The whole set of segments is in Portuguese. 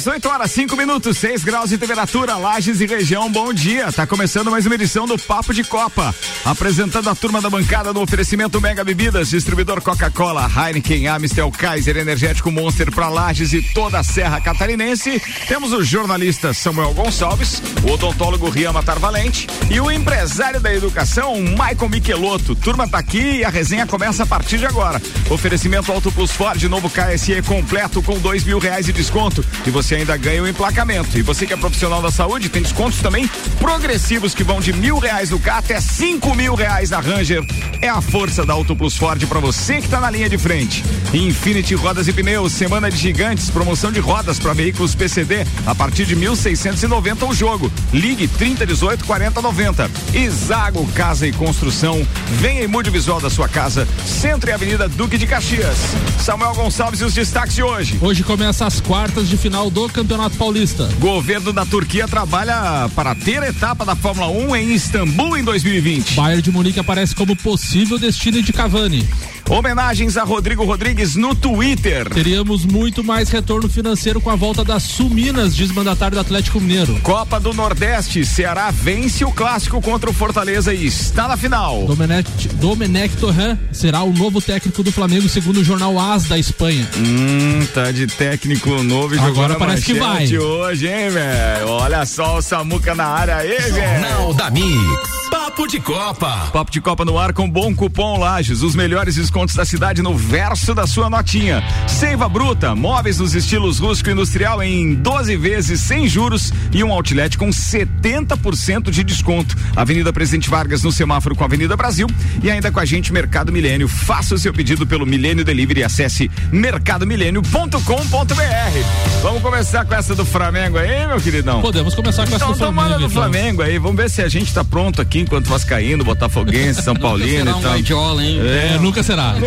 Mix, 8 horas, 5 minutos, 6 graus de temperatura, Lages e região, bom dia. Tá começando mais uma edição do Papo de Copa. Apresentando a turma da bancada no oferecimento Mega Bebidas, distribuidor Coca-Cola, Heineken, Amistel, Kaiser, Energético Monster para Lages e toda a Serra Catarinense. Temos o jornalista Samuel Gonçalves, o odontólogo Rian Matar Valente e o empresário da educação, Michael Michelotto. Turma tá aqui e a resenha começa a partir de agora. Oferecimento Auto Plus Ford, novo KSE completo com dois mil reais de desconto e você ainda ganha o emplacamento. E você que é profissional da saúde tem descontos também progressivos que vão de mil reais no carro até cinco mil reais na Ranger. É a força da Auto Plus Ford para você que está na linha de frente. Infinity Rodas e Pneus, semana de gigantes, promoção de rodas para veículos PCD a partir de 1.690 o jogo. Ligue 3018 4090. Isago Casa e Construção. Venha e mude o visual da sua casa. Centro e Avenida Duque de Caxias. Samuel Gonçalves e os destaques de hoje. Hoje começa as quartas de final do Campeonato Paulista. Governo da Turquia trabalha para ter etapa da Fórmula 1 em Istambul em 2020. Bayern de Munique aparece como possível destino de Cavani. Homenagens a Rodrigo Rodrigues no Twitter. Teríamos muito mais retorno financeiro com a volta das Suminas, diz mandatário do Atlético Mineiro. Copa do Nordeste, Ceará vence o clássico contra o Fortaleza e está na final. Domenech, Domenech Torran será o novo técnico do Flamengo, segundo o jornal AS da Espanha. Hum, tá de técnico novo e Agora parece que vai. hoje, hein, velho? Olha só o Samuca na área aí, velho. Jornal da Mix. Papo de Copa. Papo de Copa no ar com bom cupom Lages. Os melhores descontos da cidade no verso da sua notinha. Seiva Bruta, móveis nos estilos rústico e industrial em 12 vezes sem juros e um outlet com 70% de desconto. Avenida Presidente Vargas no semáforo com a Avenida Brasil e ainda com a gente Mercado Milênio. Faça o seu pedido pelo Milênio Delivery e acesse mercadomilênio.com.br. Vamos começar com essa do Flamengo aí, meu queridão? Podemos começar com essa Então do Flamengo. tomara do então. Flamengo aí, vamos ver se a gente tá pronto aqui enquanto Vascaíno, Botafoguense, São Paulino e um tal. Guardiola, hein? É, nunca será.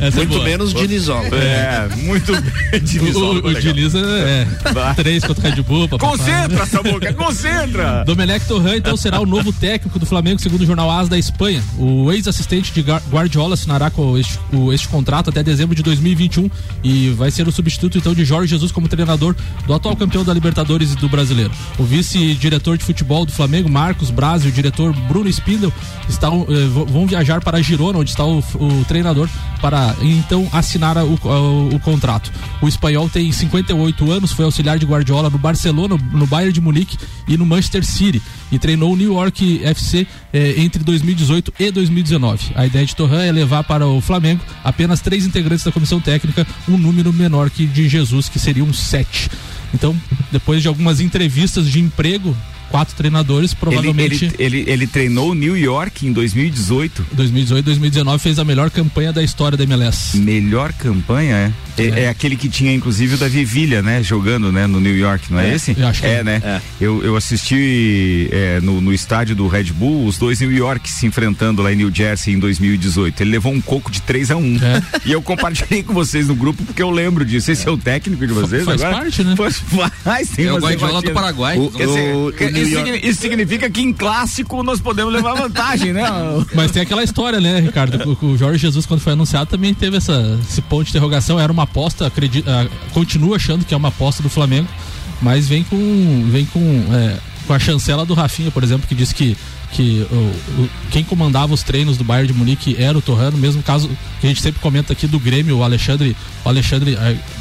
É Muito boa. menos Dinizola. É, muito bem. O, Dinizola, o, o legal. Diniz é, é três contra o Red Bull. papapá. Concentra, Samuca, concentra. Domenech Torran, então, será o novo técnico do Flamengo, segundo o jornal AS da Espanha. O ex-assistente de Guardiola assinará com este, o- este contrato até dezembro de 2021 e vai ser o substituto, então, de Jorge Jesus como treinador do atual campeão da Libertadores e do Brasileiro. O vice-diretor de futebol do Flamengo, Marcos Braz, e o diretor Bruno Spindel estão, eh, vão viajar para Girona, onde está o, o treinador, para então assinar o, a- o contrato. O espanhol tem 58 anos, foi auxiliar de Guardiola no Barcelona, no Bayern de Munique e no Manchester City e treinou o New York FC eh, entre 2018 e 2019. A ideia de Torran é levar para o Flamengo apenas três integrantes da comissão técnica, um número menor que de Jesus, que seriam sete. Então, depois de algumas entrevistas de emprego, quatro treinadores, Ele, provavelmente. ele, ele, ele treinou o New York em 2018. 2018, 2019 fez a melhor campanha da história da MLS. Melhor campanha, é? É, É. é aquele que tinha, inclusive, o Davi Villa, né? Jogando, né? No New York, não é, É, esse? eu acho que é, é. né? É. Eu, eu assisti é, no, no estádio do Red Bull, os dois New York se enfrentando lá em New Jersey em 2018. Ele levou um coco de 3 a 1 É. E eu compartilhei com vocês no grupo porque eu lembro disso. Esse é, o técnico de vocês Faz agora? parte, né? Faz, faz, tem É o Guardiola do. Paraguai. O- o- o New isso, York- isso significa que em clássico nós podemos levar vantagem, né? Mas tem aquela história, né, Ricardo? O, o Jorge Jesus, quando foi anunciado, também teve essa, esse ponto de interrogação. Era uma aposta, acredito, ah, continua achando que é uma aposta do Flamengo, mas vem com, vem com, é, com a chancela do Rafinha, por exemplo, que disse que, que o, o- quem comandava os treinos do Bayern de Munique era o Torrano, no mesmo caso que a gente sempre comenta aqui do Grêmio, o Alexandre, o Alexandre,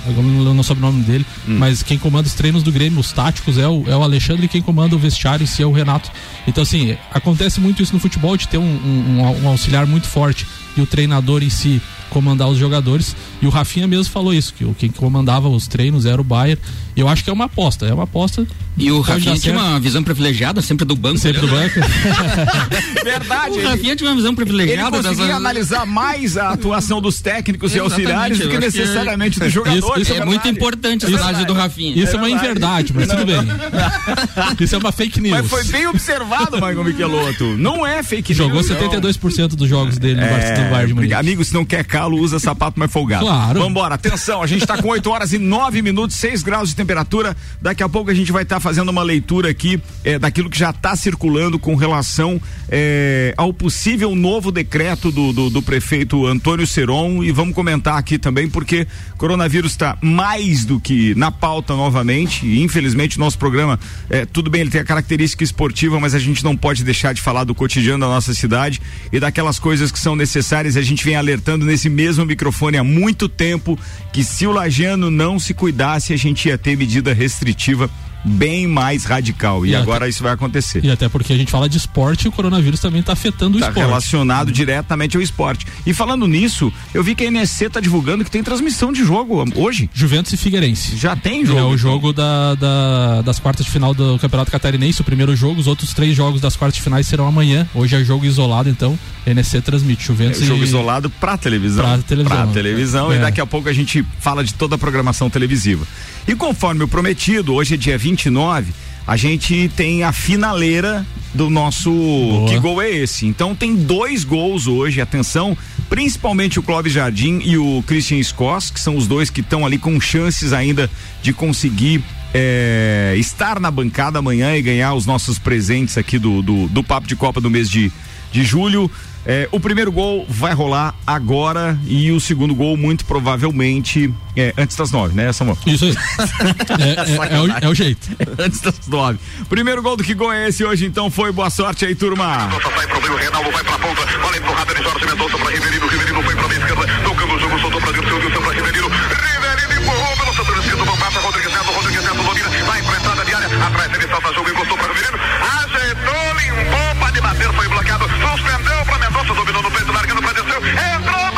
eu não lembro o sobrenome dele, mas quem comanda os treinos do Grêmio, os táticos, é o, é o Alexandre e quem comanda o vestiário em si é o Renato. Então, assim, acontece muito isso no futebol, de ter um, um- um auxiliar muito forte e o treinador em si comandar os jogadores. E o Rafinha mesmo falou isso, que o- quem comandava os treinos era o Bayern Eu acho que é uma aposta, é uma aposta. E o Rafinha tinha uma visão privilegiada, sempre do banco. Sempre do banco. Verdade. O Rafinha tinha uma visão privilegiada. Ele conseguia analisar mais a atuação dos técnicos e auxiliares do que necessariamente que... dos jogadores. Isso, isso é, é muito importante essa análise do Rafinha. Isso é, uma inverdade, mas tudo bem. isso é uma fake news. Mas foi bem observado, Michael Michelotto. Não é fake Jogou news. Jogou 72% não. dos jogos dele no é, Bayern de Munique. Amigo, se não quer calo, usa sapato mais folgado. Claro. Vambora, atenção, a gente tá com 8 horas e 9 minutos, 6 graus de temperatura. Daqui a pouco a gente vai estar tá fazendo uma leitura aqui é, daquilo que já está circulando com relação é, ao possível novo decreto do, do, do, prefeito Antônio Seron. E vamos comentar aqui também porque coronavírus está mais do que na pauta novamente. E infelizmente nosso programa é, tudo bem ele tem a característica esportiva mas a gente não pode deixar de falar do cotidiano da nossa cidade e daquelas coisas que são necessárias. A gente vem alertando nesse mesmo microfone há muito tempo que se o Lajano não se cuidasse a gente ia ter medida restritiva bem mais radical. E, e agora até, isso vai acontecer. E até porque a gente fala de esporte e o coronavírus também está afetando tá o esporte. relacionado diretamente ao esporte. E falando nisso, eu vi que a NSC está divulgando que tem transmissão de jogo hoje. Juventus e Figueirense. Já tem jogo? É o então. jogo da, da, das quartas de final do Campeonato Catarinense, o primeiro jogo. Os outros três jogos das quartas de finais serão amanhã. Hoje é jogo isolado, então a NSC transmite. Juventus é, jogo e... isolado para televisão. Para televisão. Pra televisão. É. E daqui a pouco a gente fala de toda a programação televisiva. E conforme o prometido, hoje é dia 29, a gente tem a finaleira do nosso Boa. Que Gol é esse? Então tem dois gols hoje, atenção, principalmente o Clóvis Jardim e o Christian Scoss, que são os dois que estão ali com chances ainda de conseguir é, estar na bancada amanhã e ganhar os nossos presentes aqui do, do, do Papo de Copa do mês de, de julho. É, o primeiro gol vai rolar agora e o segundo gol, muito provavelmente, é, antes das nove, né, Samuel? Isso aí. é, é, é, o, é, o, jeito. antes das nove. Primeiro gol do que gol é esse hoje, então foi boa sorte aí, turma. Sai pro meio, Reinaldo vai pra ponta, bola empurrada de Jorge Mendonça pra Ribeirinho, Ribeirinho foi pra minha esquerda, tocando o jogo, soltou pra pra Ribeirinho, Ribeirinho empurrou pelo esquerdo, Rodrigues Neto, Rodrigues Neto domina, vai pra entrada de área, atrás ele salta jogo, encostou pra Ribeirinho, ajeitou, limpou, pode bater, foi bloqueado, suspendeu pra Mendonça, dominou no peito, largando pra descer, entrou,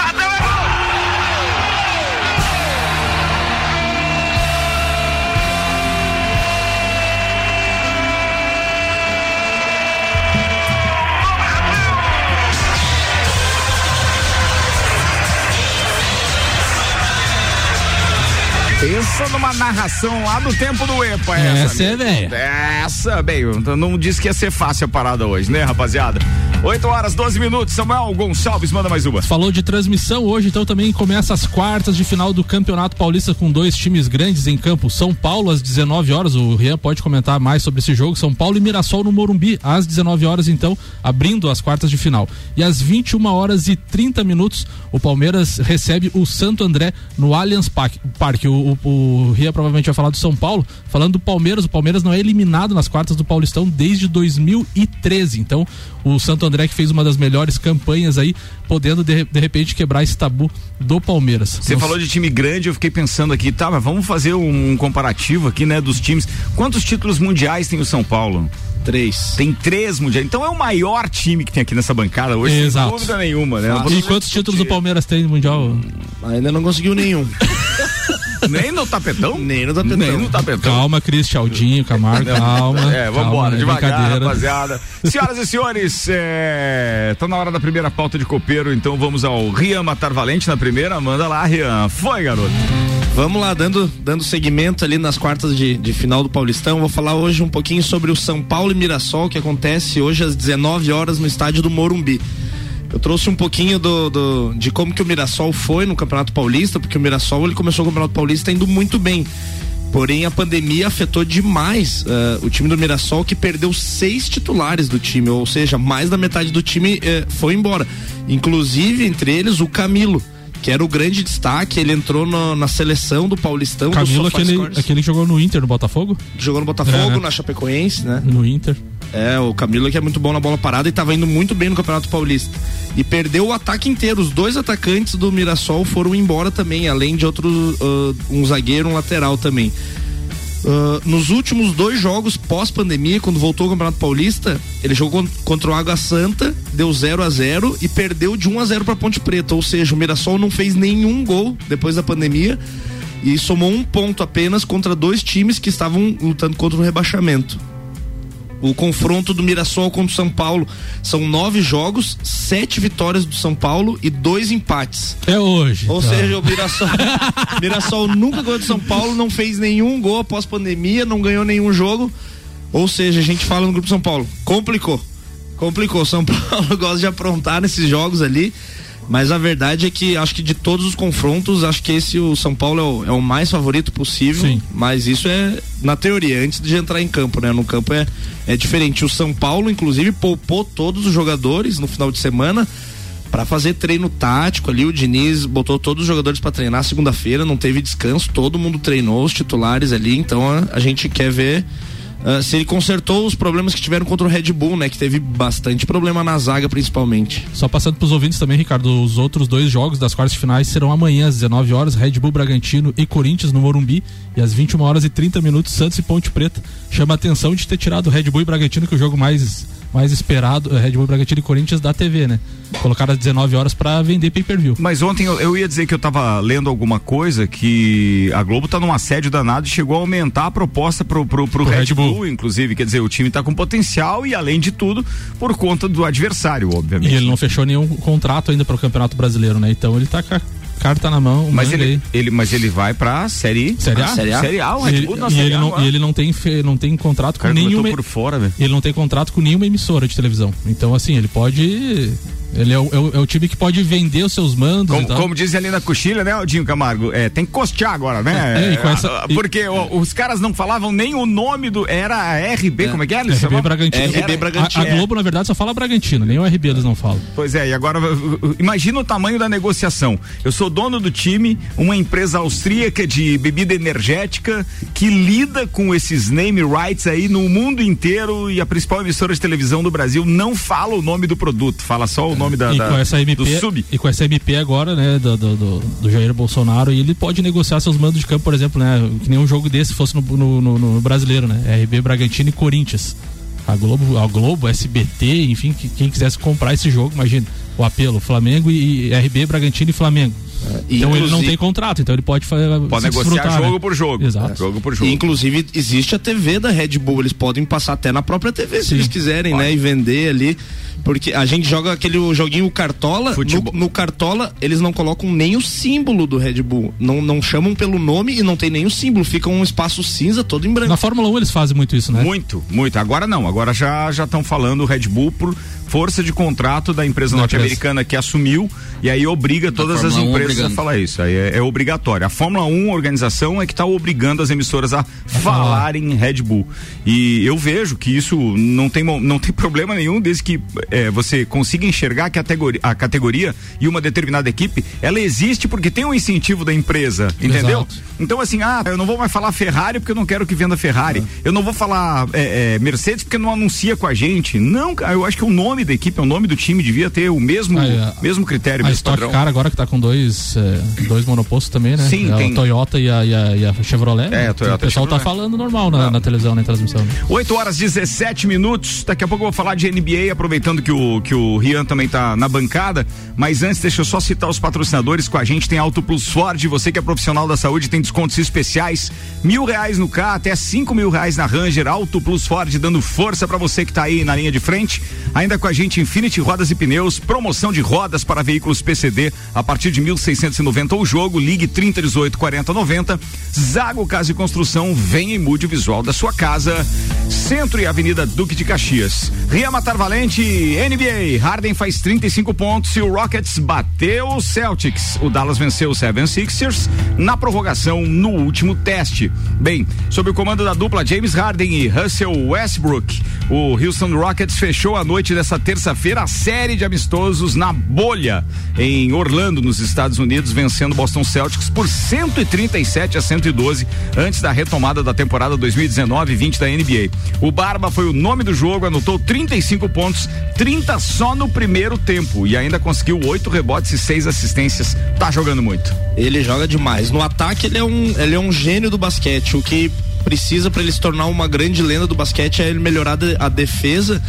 Pensa numa narração lá do tempo do EPA, essa. Essa é, velho. Essa, bem, não disse que ia ser fácil a parada hoje, né, rapaziada? 8 horas, 12 minutos. Samuel Gonçalves, manda mais uma. Falou de transmissão hoje, então também começa as quartas de final do Campeonato Paulista com dois times grandes em campo. São Paulo às 19 horas. O Rian pode comentar mais sobre esse jogo. São Paulo e Mirassol no Morumbi às 19 horas, então, abrindo as quartas de final. E às 21 horas e 30 minutos, o Palmeiras recebe o Santo André no Allianz Parque. O, o, o Rian provavelmente vai falar do São Paulo. Falando do Palmeiras, o Palmeiras não é eliminado nas quartas do Paulistão desde 2013. Então, o Santo André que fez uma das melhores campanhas aí, podendo de, de repente quebrar esse tabu do Palmeiras. Você falou de time grande, eu fiquei pensando aqui, tá, mas vamos fazer um comparativo aqui, né, dos times. Quantos títulos mundiais tem o São Paulo? Três. Tem três mundiais. Então é o maior time que tem aqui nessa bancada hoje, Exato. sem dúvida nenhuma, né? E quantos títulos o Palmeiras tem no Mundial? Ainda não conseguiu nenhum. Nem no tapetão? Nem no tapetão. Nem no tapetão. Calma, Cris, Chaldinho, Camargo, calma. É, vambora, calma, devagar, rapaziada. Senhoras e senhores, é, tá na hora da primeira pauta de copeiro, então vamos ao Rian Matar Valente na primeira. Manda lá, Rian. Foi, garoto. Vamos lá, dando, dando segmento ali nas quartas de, de final do Paulistão. Vou falar hoje um pouquinho sobre o São Paulo e Mirassol, que acontece hoje às 19 horas no estádio do Morumbi. Eu trouxe um pouquinho do, do, de como que o Mirassol foi no Campeonato Paulista, porque o Mirassol ele começou o Campeonato Paulista indo muito bem. Porém, a pandemia afetou demais uh, o time do Mirassol, que perdeu seis titulares do time, ou seja, mais da metade do time uh, foi embora. Inclusive, entre eles, o Camilo que era o grande destaque, ele entrou no, na seleção do Paulistão. Camilo, do aquele, aquele que jogou no Inter, no Botafogo? Jogou no Botafogo, é. na Chapecoense, né? No Inter. É, o Camilo que é muito bom na bola parada e estava indo muito bem no Campeonato Paulista. E perdeu o ataque inteiro. Os dois atacantes do Mirassol foram embora também, além de outro, uh, um zagueiro, um lateral também. Uh, nos últimos dois jogos pós-pandemia, quando voltou ao Campeonato Paulista, ele jogou contra o Água Santa, deu 0 a 0 e perdeu de 1 a 0 para Ponte Preta. Ou seja, o Mirassol não fez nenhum gol depois da pandemia e somou um ponto apenas contra dois times que estavam lutando contra o rebaixamento. O confronto do Mirassol contra o São Paulo são nove jogos, sete vitórias do São Paulo e dois empates. É hoje. Ou tá. seja, o Mirassol, Mirassol nunca ganhou do São Paulo, não fez nenhum gol após pandemia, não ganhou nenhum jogo. Ou seja, a gente fala no Grupo São Paulo, complicou. Complicou. São Paulo gosta de aprontar nesses jogos ali. Mas a verdade é que acho que de todos os confrontos, acho que esse o São Paulo é o, é o mais favorito possível. Sim. Mas isso é na teoria, antes de entrar em campo, né? No campo é, é diferente. O São Paulo, inclusive, poupou todos os jogadores no final de semana para fazer treino tático ali. O Diniz botou todos os jogadores para treinar segunda-feira, não teve descanso, todo mundo treinou, os titulares ali. Então a, a gente quer ver. Ah, se ele consertou os problemas que tiveram contra o Red Bull, né? Que teve bastante problema na zaga, principalmente. Só passando pros ouvintes também, Ricardo, os outros dois jogos das quartas finais serão amanhã às 19 horas, Red Bull Bragantino e Corinthians no Morumbi, e às 21 horas e 30 minutos, Santos e Ponte Preta. Chama a atenção de ter tirado o Red Bull e Bragantino, que é o jogo mais mais esperado, é Red Bull Bragantino e Corinthians da TV, né? Colocaram às 19 horas para vender pay-per-view. Mas ontem eu, eu ia dizer que eu tava lendo alguma coisa que a Globo tá num assédio danado e chegou a aumentar a proposta pro, pro, pro, Red, Red Bull. Bull. inclusive. Quer dizer, o time tá com potencial e, além de tudo, por conta do adversário, obviamente. E ele não fechou nenhum contrato ainda para o Campeonato Brasileiro, né? Então ele tá com a carta na mão. Mas ele, ele, mas ele vai pra série. Série A? Série A? Série A, o Red Ele- Bull na e, Série ele A não, e ele não tem, fe- não tem contrato com nenhuma. por fora, velho. Ele não tem contrato com nenhuma emissora de televisão. Então, assim, ele pode. Ele é o, é o- é o time que pode vender os seus mandos. Como, e como diz ali na coxilha, né, Aldinho Camargo? É, tem que costear agora, né? É, e essa- Porque o- os caras não falavam nem o nome do. Era RB, como é que é? Eles RB? Bragantino. RB Bragantino. A, a Globo, na verdade, só fala Bragantino, nem o RB eles não falam. Pois é, e agora imagina o tamanho da negociação. Eu sou dono do time, uma empresa austríaca de bebida energética que lida com esses name rights aí no mundo inteiro e a principal emissora de televisão do Brasil não fala o nome do produto, fala só o nome da, e da- com essa do MP, sub. e com essa MP agora, né, do, do, do- do Jair Bolsonaro, e ele pode negociar seus mandos de campo, por exemplo, né, que nem um jogo desse fosse no, no, no- no brasileiro, né, RB Bragantino e Corinthians. A Globo, a Globo, SBT, enfim, que- quem quisesse comprar esse jogo, imagina, o apelo, Flamengo e, e RB Bragantino e Flamengo. Então ele não tem contrato, então ele pode fazer Pode se negociar desfrutar, jogo né? por jogo. Exato. Jogo por E, jogo. inclusive, existe a TV da Red Bull, eles podem passar até na própria TV se Sim. eles quiserem, né? E vender ali. Porque a gente joga aquele joguinho Cartola, no, no Cartola eles não colocam nem o símbolo do Red Bull. Não, não chamam pelo nome e não tem nem o símbolo. Fica um espaço cinza todo em branco. Na Fórmula 1 eles fazem muito isso, né? Muito, muito. Agora não, agora já já estão falando o Red Bull por força de contrato da empresa norte-americana que assumiu e aí obriga todas as Fórmula 1 empresas a falar isso. Aí é, é obrigatório. A Fórmula 1, a organização, é que está obrigando as emissoras a falarem Red Bull. E eu vejo que isso não tem, não tem problema nenhum desde que é, você consiga enxergar a categoria, a categoria e uma determinada equipe, ela existe porque tem um incentivo da empresa, entendeu? Exato. Então, assim, ah, eu não vou mais falar Ferrari porque eu não quero que venda Ferrari. Eu não vou falar é, é, Mercedes porque não anuncia com a gente. Não, eu acho que o nome da equipe, o nome do time devia ter o mesmo, Ah, é. mesmo critério, A mesmo Stock padrão. Car agora que tá com dois, é, dois monopostos também, né? Sim, É tem- A Toyota e a, e a- e a Chevrolet. É, a Toyota O pessoal tá falando normal na, na televisão, na transmissão. né? 8 horas 17 minutos. Daqui a pouco eu vou falar de NBA, aproveitando que o, que o Rian também tá na bancada. Mas antes, deixa eu só citar os patrocinadores com a gente. Tem Auto Plus Ford. Você que é profissional da saúde tem descontos especiais. Mil reais no K, até cinco mil reais na Ranger. Auto Plus Ford dando força para você que tá aí na linha de frente. Ainda com a gente, Infinity Rodas e Pneus. Promoção de rodas para veículos PCD a partir de 1.690 o jogo. Ligue 3018 4090. Zago Casa e Construção. Venha e mude o visual da sua casa. Centro e Avenida Duque de Caxias. Ria Matar Valente, NBA. Harden faz 35 pontos e o Rockets bateu o Celtics. O Dallas venceu o 76ers na prorrogação no último teste. Bem, sob o comando da dupla James Harden e Russell Westbrook, o Houston Rockets fechou a noite dessa terça-feira a série de amistosos na bolha em Orlando, nos Estados Unidos, vencendo o Boston Celtics por 137 a 112 antes da retomada da temporada 2019-20 da NBA. O Barba foi o nome do jogo, anotou 35 pontos, 30 só no primeiro tempo e ainda conseguiu oito rebotes e seis assistências. Tá jogando muito. Ele joga demais. No ataque, ele é um, ele é um gênio do basquete. O que precisa para ele se tornar uma grande lenda do basquete é ele melhorar a defesa.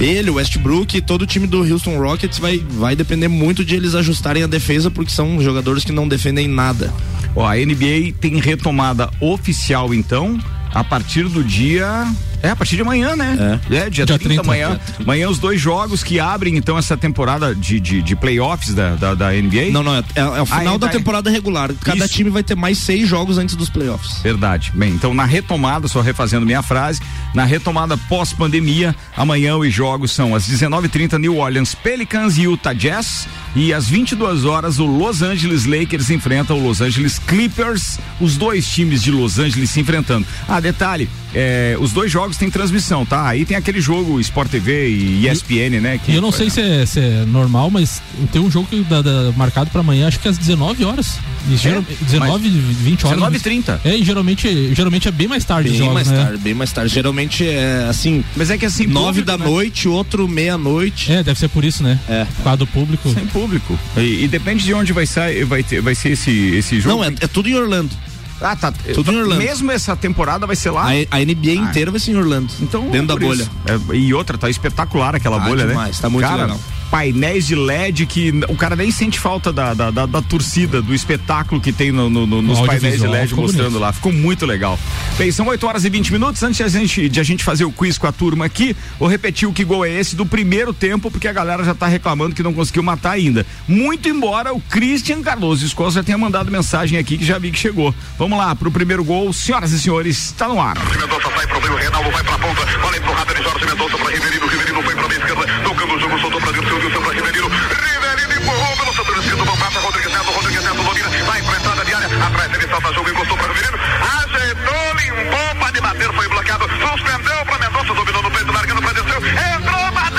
Ele, o Westbrook e todo o time do Houston Rockets vai, vai depender muito de eles ajustarem a defesa, porque são jogadores que não defendem nada. Ó, a NBA tem retomada oficial então a partir do dia é, a partir de amanhã, né? É, é dia, dia 30, 30 amanhã. Amanhã os dois jogos que abrem então essa temporada de, de, de playoffs da, da, da, NBA. Não, não, é, é, é o final ah, da temporada regular. Cada Isso. time vai ter mais seis jogos antes dos playoffs. Verdade. Bem, então na retomada, só refazendo minha frase, na retomada pós-pandemia, amanhã os jogos são às 19h30 New Orleans Pelicans e Utah Jazz. E às 22 horas, o Los Angeles Lakers enfrenta o Los Angeles Clippers, os dois times de Los Angeles se enfrentando. Ah, detalhe, é, os dois jogos têm transmissão, tá? Aí tem aquele jogo Sport TV e ESPN, né? Que, e eu não sei se é, se é, normal, mas tem um jogo da, da, marcado para amanhã, acho que às 19 horas. E geral, é, 19, 20 horas. 19 30 É, e geralmente, geralmente é bem mais tarde bem jogos, mais né? tarde, bem mais tarde. Geralmente é assim. Mas é que assim. 9 da né? noite, outro meia-noite. É, deve ser por isso, né? É. Por causa do público. Sem público. E, e, depende de onde vai ser, vai, ter, vai ser esse, esse jogo. Não, é, é tudo em Orlando. Ah, tá. Tudo em Orlando. Mesmo essa temporada vai ser lá? A, a NBA ah. inteira vai ser em Orlando. Então, dentro da bolha. É, e outra, tá espetacular aquela ah, bolha, demais, né? Tá muito Cara, legal painéis de LED que o cara nem sente falta da, da, da, da torcida, do espetáculo que tem no, no, no, nos painéis de LED mostrando bonito. lá. Ficou muito legal. Bem, são 8 horas e 20 minutos. Antes de a, gente, de a gente fazer o quiz com a turma aqui, vou repetir o que gol é esse do primeiro tempo, porque a galera já tá reclamando que não conseguiu matar ainda. Muito embora o Christian Cardoso Escola já tenha mandado mensagem aqui que já vi que chegou. Vamos lá, pro primeiro gol, senhoras e senhores, está no ar. Mendonça sai pro meio, Reinaldo vai pra ponta, bola empurrada de Jorge Mendonça pra Riverino, Riverino foi pra esquerda, tocando o jogo, soltou pra dentro, seu Wilson pra Riverino. Riverino empurrou pelo setor esquerdo, não passa, Rodrigues Neto, Rodrigues Neto domina, vai pra entrada de área, atrás ele salta jogo, encostou pra Riverino, ajeitou, limpou, pode bater, foi bloqueado, suspendeu pra Mendonça, dominou no peito, largando pra desceu, entrou, bateu,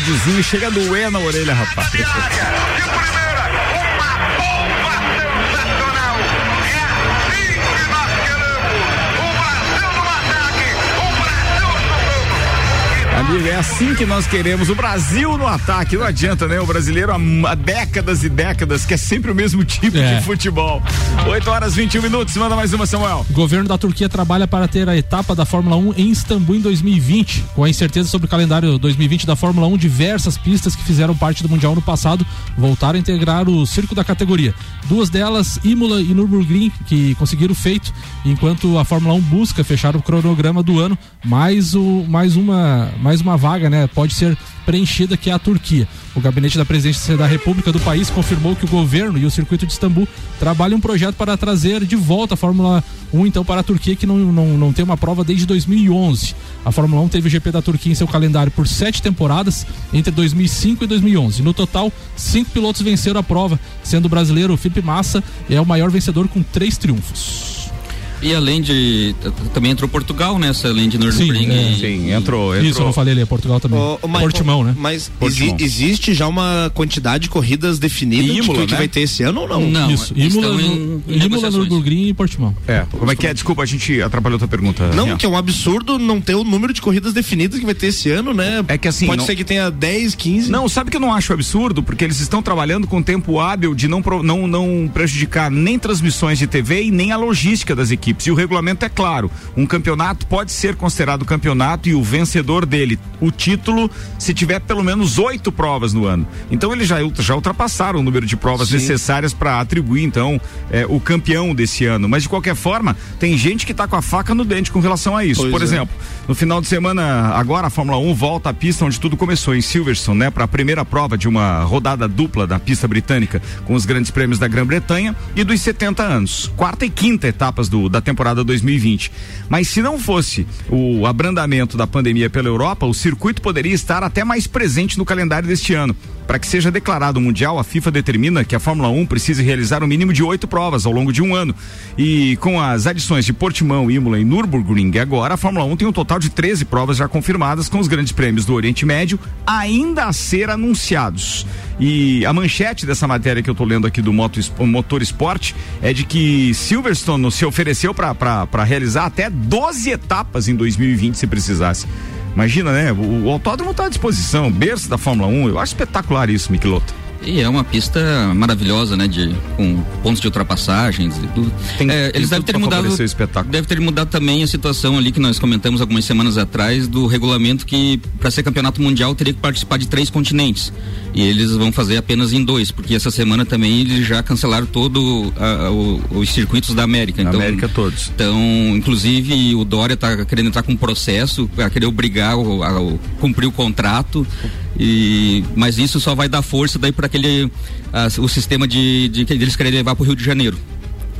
Áudiozinho chega a doer na orelha, rapaz. É assim que nós queremos o Brasil no ataque. Não adianta, né? O brasileiro há, há décadas e décadas que é sempre o mesmo tipo é. de futebol. 8 horas 21 minutos. Manda mais uma, Samuel. O governo da Turquia trabalha para ter a etapa da Fórmula 1 em Istambul em 2020. Com a incerteza sobre o calendário 2020 da Fórmula 1, diversas pistas que fizeram parte do Mundial no passado voltaram a integrar o circo da categoria. Duas delas, Imola e Nürburgring, que conseguiram o feito, enquanto a Fórmula 1 busca fechar o cronograma do ano, mais, o, mais uma. Mais mais uma vaga, né? Pode ser preenchida, que é a Turquia. O gabinete da presidência da República do país confirmou que o governo e o circuito de Istambul trabalham um projeto para trazer de volta a Fórmula 1 então para a Turquia, que não, não, não tem uma prova desde 2011. A Fórmula 1 teve o GP da Turquia em seu calendário por sete temporadas entre 2005 e 2011. No total, cinco pilotos venceram a prova, sendo o brasileiro Felipe Massa é o maior vencedor com três triunfos. E além de. Também entrou Portugal nessa, além de Nürburgring. Sim, é, sim entrou, entrou. Isso, eu não falei ali, é Portugal também. Oh, Portimão, né? Mas Portimão. Exi existe já uma quantidade de corridas definida Imola, tipo, né? que vai ter esse ano ou não? Não, isso. Imola, em, Imola Nürburgring e Portimão. É, como é que é? Desculpa, a gente atrapalhou a tua pergunta. Não, Real. que é um absurdo não ter o número de corridas definidas que vai ter esse ano, né? É que assim. Pode não... ser que tenha 10, 15. Não, sabe que eu não acho absurdo? Porque eles estão trabalhando com tempo hábil de não, não, não prejudicar nem transmissões de TV e nem a logística das equipes. E o regulamento é claro, um campeonato pode ser considerado campeonato e o vencedor dele, o título, se tiver pelo menos oito provas no ano. Então eles já, já ultrapassaram o número de provas Sim. necessárias para atribuir, então, é, o campeão desse ano. Mas de qualquer forma, tem gente que está com a faca no dente com relação a isso. Pois Por é. exemplo, no final de semana, agora a Fórmula 1 volta à pista onde tudo começou, em Silverstone, né? Para a primeira prova de uma rodada dupla da pista britânica, com os grandes prêmios da Grã-Bretanha e dos 70 anos. Quarta e quinta etapas do, da temporada 2020 2020. Mas se não fosse o abrandamento da pandemia pela Europa, o circuito poderia estar até mais presente no calendário deste ano para que seja declarado mundial, a FIFA determina que a Fórmula 1 precise realizar um mínimo de oito provas ao longo de um ano. E com as adições de Portimão, Imola e Nürburgring, agora a Fórmula 1 tem um total de 13 provas já confirmadas com os grandes prêmios do Oriente Médio ainda a ser anunciados. E a manchete dessa matéria que eu tô lendo aqui do Moto, Motor Esporte é de que Silverstone se ofereceu para realizar até 12 etapas em 2020 se precisasse. Imagina, né? O, o autódromo está à disposição, berço da Fórmula 1. Eu acho espetacular isso, Miqueloto. E é uma pista maravilhosa, né? De, com pontos de ultrapassagens e tudo. Tem, é, eles devem ter mudado. Deve ter mudado também a situação ali que nós comentamos algumas semanas atrás do regulamento que para ser campeonato mundial teria que participar de três continentes. E eles vão fazer apenas em dois, porque essa semana também eles já cancelaram todo a, o, os circuitos da América. Então, América todos. Então, inclusive o Dória está querendo entrar com um processo para querer obrigar o, a, a, cumprir o contrato. E, mas isso só vai dar força daí para aquele a, o sistema de, de que eles querem levar para o Rio de Janeiro.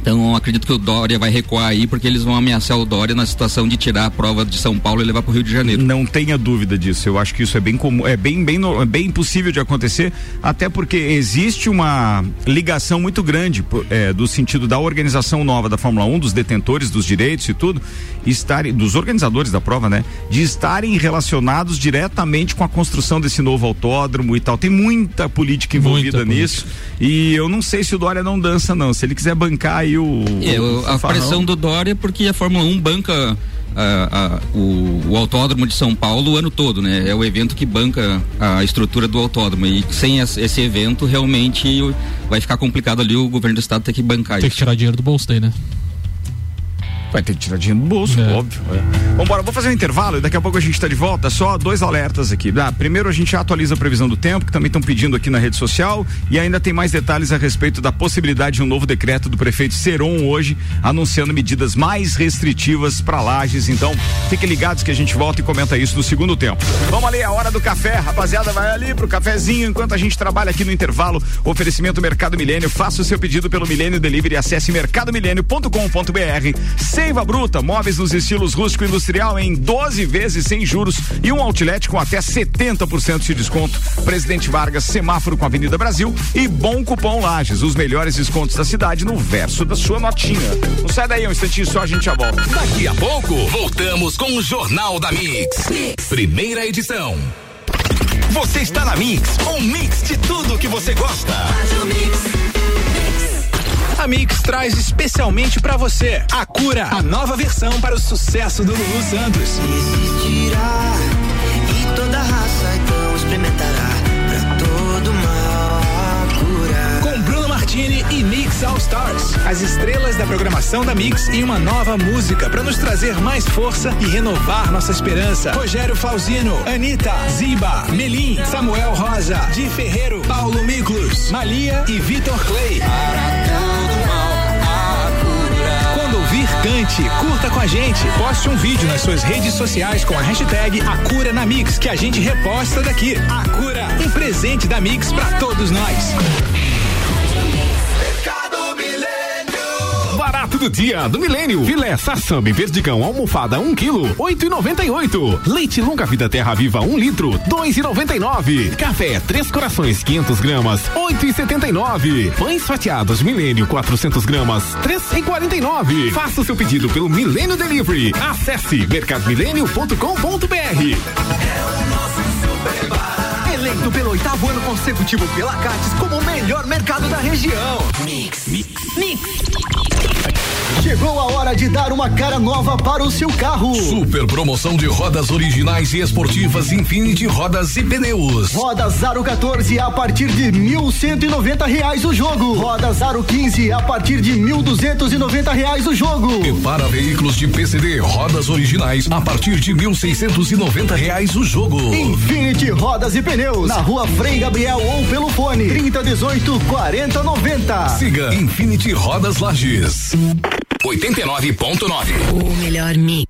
Então acredito que o Dória vai recuar aí porque eles vão ameaçar o Dória na situação de tirar a prova de São Paulo e levar para o Rio de Janeiro. Não tenha dúvida disso. Eu acho que isso é bem comum, é bem bem é bem impossível de acontecer, até porque existe uma ligação muito grande é, do sentido da organização nova da Fórmula 1, dos detentores dos direitos e tudo, estarem dos organizadores da prova, né, de estarem relacionados diretamente com a construção desse novo autódromo e tal. Tem muita política envolvida muita nisso. Política. E eu não sei se o Dória não dança não. Se ele quiser bancar aí o. É, o a pressão do Dória, porque a Fórmula 1 banca o, o, autódromo de São Paulo o ano todo, né? É o evento que banca a estrutura do autódromo e sem esse evento realmente vai ficar complicado ali o governo do estado ter que bancar Tem isso. que tirar dinheiro do bolso daí, né? Vai ter que tirar dinheiro do bolso, é. óbvio. É. Vambora, vou fazer um intervalo e daqui a pouco a gente está de volta. Só dois alertas aqui. Ah, primeiro a gente atualiza a previsão do tempo, que também estão pedindo aqui na rede social. E ainda tem mais detalhes a respeito da possibilidade de um novo decreto do prefeito Seron hoje, anunciando medidas mais restritivas para lajes. Então, fiquem ligados que a gente volta e comenta isso no segundo tempo. Vamos ali, a hora do café. Rapaziada, vai ali pro cafezinho enquanto a gente trabalha aqui no intervalo. Oferecimento Mercado Milênio. Faça o seu pedido pelo Milênio Delivery. Acesse mercadomilênio.com.br Seiva Bruta, móveis nos estilos rústico e industrial em 12 vezes sem juros e um outlet com até 70% de desconto. Presidente Vargas, semáforo com a Avenida Brasil e Bom Cupom Lages, os melhores descontos da cidade no verso da sua notinha. Não sai daí um instantinho só, a gente já volta. Daqui a pouco, voltamos com o Jornal da mix. mix. Primeira edição. Você está na Mix, um mix de tudo que você gosta. A Mix traz especialmente para você a cura, a nova versão para o sucesso do Lulu Santos. Existirá e toda raça então experimentará pra todo mal a cura. Com Bruno Martini e Mix All Stars, as estrelas da programação da Mix e uma nova música para nos trazer mais força e renovar nossa esperança. Rogério Flauzino, Anitta, Ziba, Melim, Samuel Rosa, Di Ferreiro, Paulo Miklos, Malia e Vitor Clay. Cante, curta com a gente. Poste um vídeo nas suas redes sociais com a hashtag A Cura na Mix, que a gente reposta daqui. A Cura, um presente da Mix para todos nós. Do dia do milênio. Filé Sassami Verdigão almofada 1 kg, 8,98. Leite longa vida Terra Viva 1 litro, 2,99. Café Três Corações 500 gramas, 8,79. Pães fatiados Milênio 400 gramas, 3,49. Faça o seu pedido pelo Milênio Delivery. Acesse mercadomilênio.com.br. Eleito pelo oitavo ano consecutivo pela Cates como o melhor mercado da região. Mix. Mix. Mix. Chegou a hora de dar uma cara nova para o seu carro. Super promoção de rodas originais e esportivas Infinity Rodas e Pneus. Roda Zaro 14 a partir de mil cento e noventa reais o jogo. Roda Zaro 15 a partir de mil duzentos e noventa reais o jogo. E para veículos de PCD, rodas originais a partir de mil seiscentos e noventa reais o jogo. Infinity Rodas e Pneus na rua Frei Gabriel ou pelo fone trinta dezoito quarenta noventa. Siga Infinity Rodas Lages. 89.9. O melhor mix.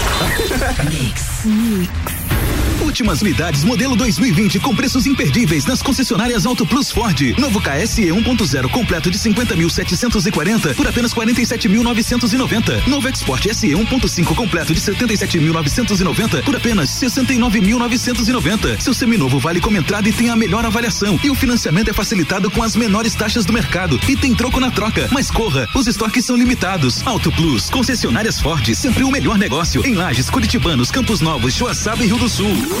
Mix, mix. Últimas unidades modelo 2020 com preços imperdíveis nas concessionárias Auto Plus Ford. Novo KSE 1.0 completo de 50.740 por apenas 47.990. Novo Export SE 1.5 completo de 77.990 por apenas 69.990. Seu seminovo vale como entrada e tem a melhor avaliação. E o financiamento é facilitado com as menores taxas do mercado. E tem troco na troca. Mas corra, os estoques são limitados. Auto Plus, concessionárias Ford, sempre o melhor negócio. Em Lages, Curitibanos, Campos Novos, Joaçaba e Rio do Sul.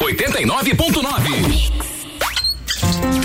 89.9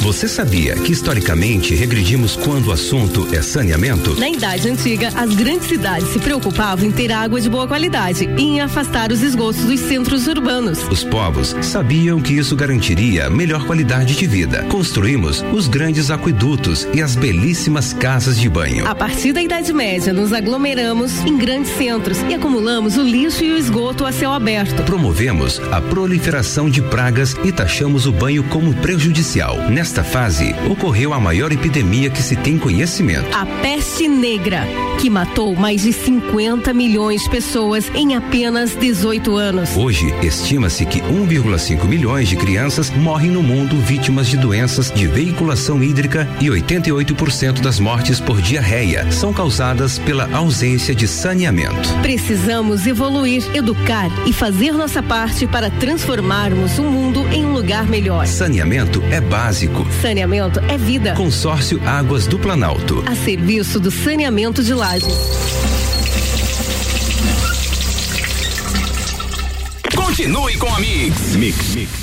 você sabia que historicamente regredimos quando o assunto é saneamento? Na Idade Antiga, as grandes cidades se preocupavam em ter água de boa qualidade e em afastar os esgotos dos centros urbanos. Os povos sabiam que isso garantiria melhor qualidade de vida. Construímos os grandes aquedutos e as belíssimas casas de banho. A partir da Idade Média, nos aglomeramos em grandes centros e acumulamos o lixo e o esgoto a céu aberto. Promovemos a proliferação de pragas e taxamos o banho como prejudicial. Nesta fase, ocorreu a maior epidemia que se tem conhecimento. A peste negra, que matou mais de 50 milhões de pessoas em apenas 18 anos. Hoje, estima-se que 1,5 milhões de crianças morrem no mundo vítimas de doenças de veiculação hídrica e 88% das mortes por diarreia são causadas pela ausência de saneamento. Precisamos evoluir, educar e fazer nossa parte para transformarmos o mundo em um lugar melhor. Saneamento é básico básico. Saneamento é vida. Consórcio Águas do Planalto. A serviço do saneamento de lajes. Continue com a Mix. Mix. Mix.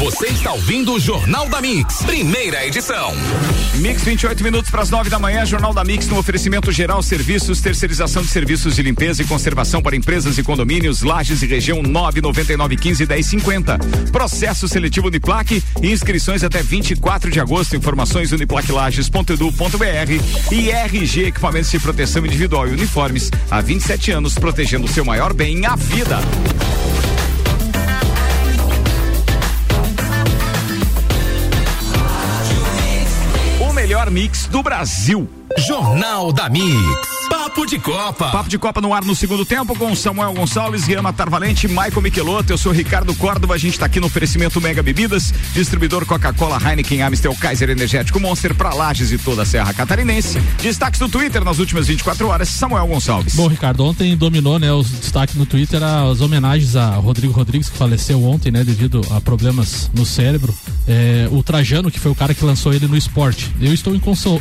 Você está ouvindo o Jornal da Mix, primeira edição. Mix 28 minutos para as 9 da manhã, Jornal da Mix no oferecimento geral serviços, terceirização de serviços de limpeza e conservação para empresas e condomínios, lajes e região 99915 1050. Processo seletivo Uniplaque, inscrições até 24 de agosto. Informações uniplaquilages.edu.br e RG equipamentos de proteção individual e uniformes há 27 anos protegendo o seu maior bem, a vida. Mix do Brasil. Jornal da Mix. Papo de Copa. Papo de Copa no ar no segundo tempo com Samuel Gonçalves, Guilherme Tarvalente, Michael Michelotto. Eu sou Ricardo Córdova. A gente está aqui no oferecimento Mega Bebidas, distribuidor Coca-Cola, Heineken, Amstel, Kaiser Energético Monster para Lages e toda a Serra Catarinense. Destaques do Twitter nas últimas 24 horas, Samuel Gonçalves. Bom, Ricardo, ontem dominou, né, os destaques no Twitter as homenagens a Rodrigo Rodrigues, que faleceu ontem, né, devido a problemas no cérebro. É, o Trajano, que foi o cara que lançou ele no esporte. Eu estou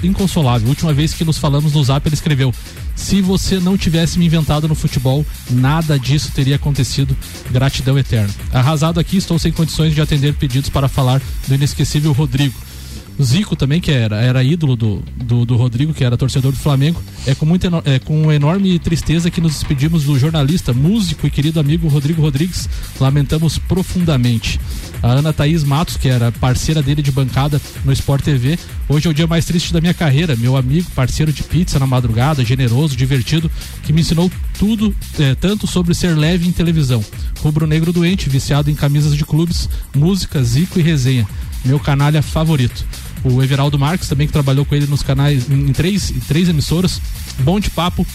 inconsolável. Última vez que nos falamos no Zap, ele escreveu: se você não tivesse me inventado no futebol, nada disso teria acontecido. Gratidão eterna. Arrasado aqui, estou sem condições de atender pedidos para falar do inesquecível Rodrigo. Zico também, que era, era ídolo do, do, do, Rodrigo, que era torcedor do Flamengo. É com, muita, é com enorme tristeza que nos despedimos do jornalista, músico e querido amigo Rodrigo Rodrigues. Lamentamos profundamente. A Ana Thaís Matos, que era parceira dele de bancada no Sport TV. Hoje é o dia mais triste da minha carreira. Meu amigo, parceiro de pizza na madrugada, generoso, divertido, que me ensinou tudo, é, tanto sobre ser leve em televisão. Rubro-negro doente, viciado em camisas de clubes, música, zico e resenha. Meu canalha favorito o Everaldo Marques também que trabalhou com ele nos canais em, três, em três emissoras. Bom de papo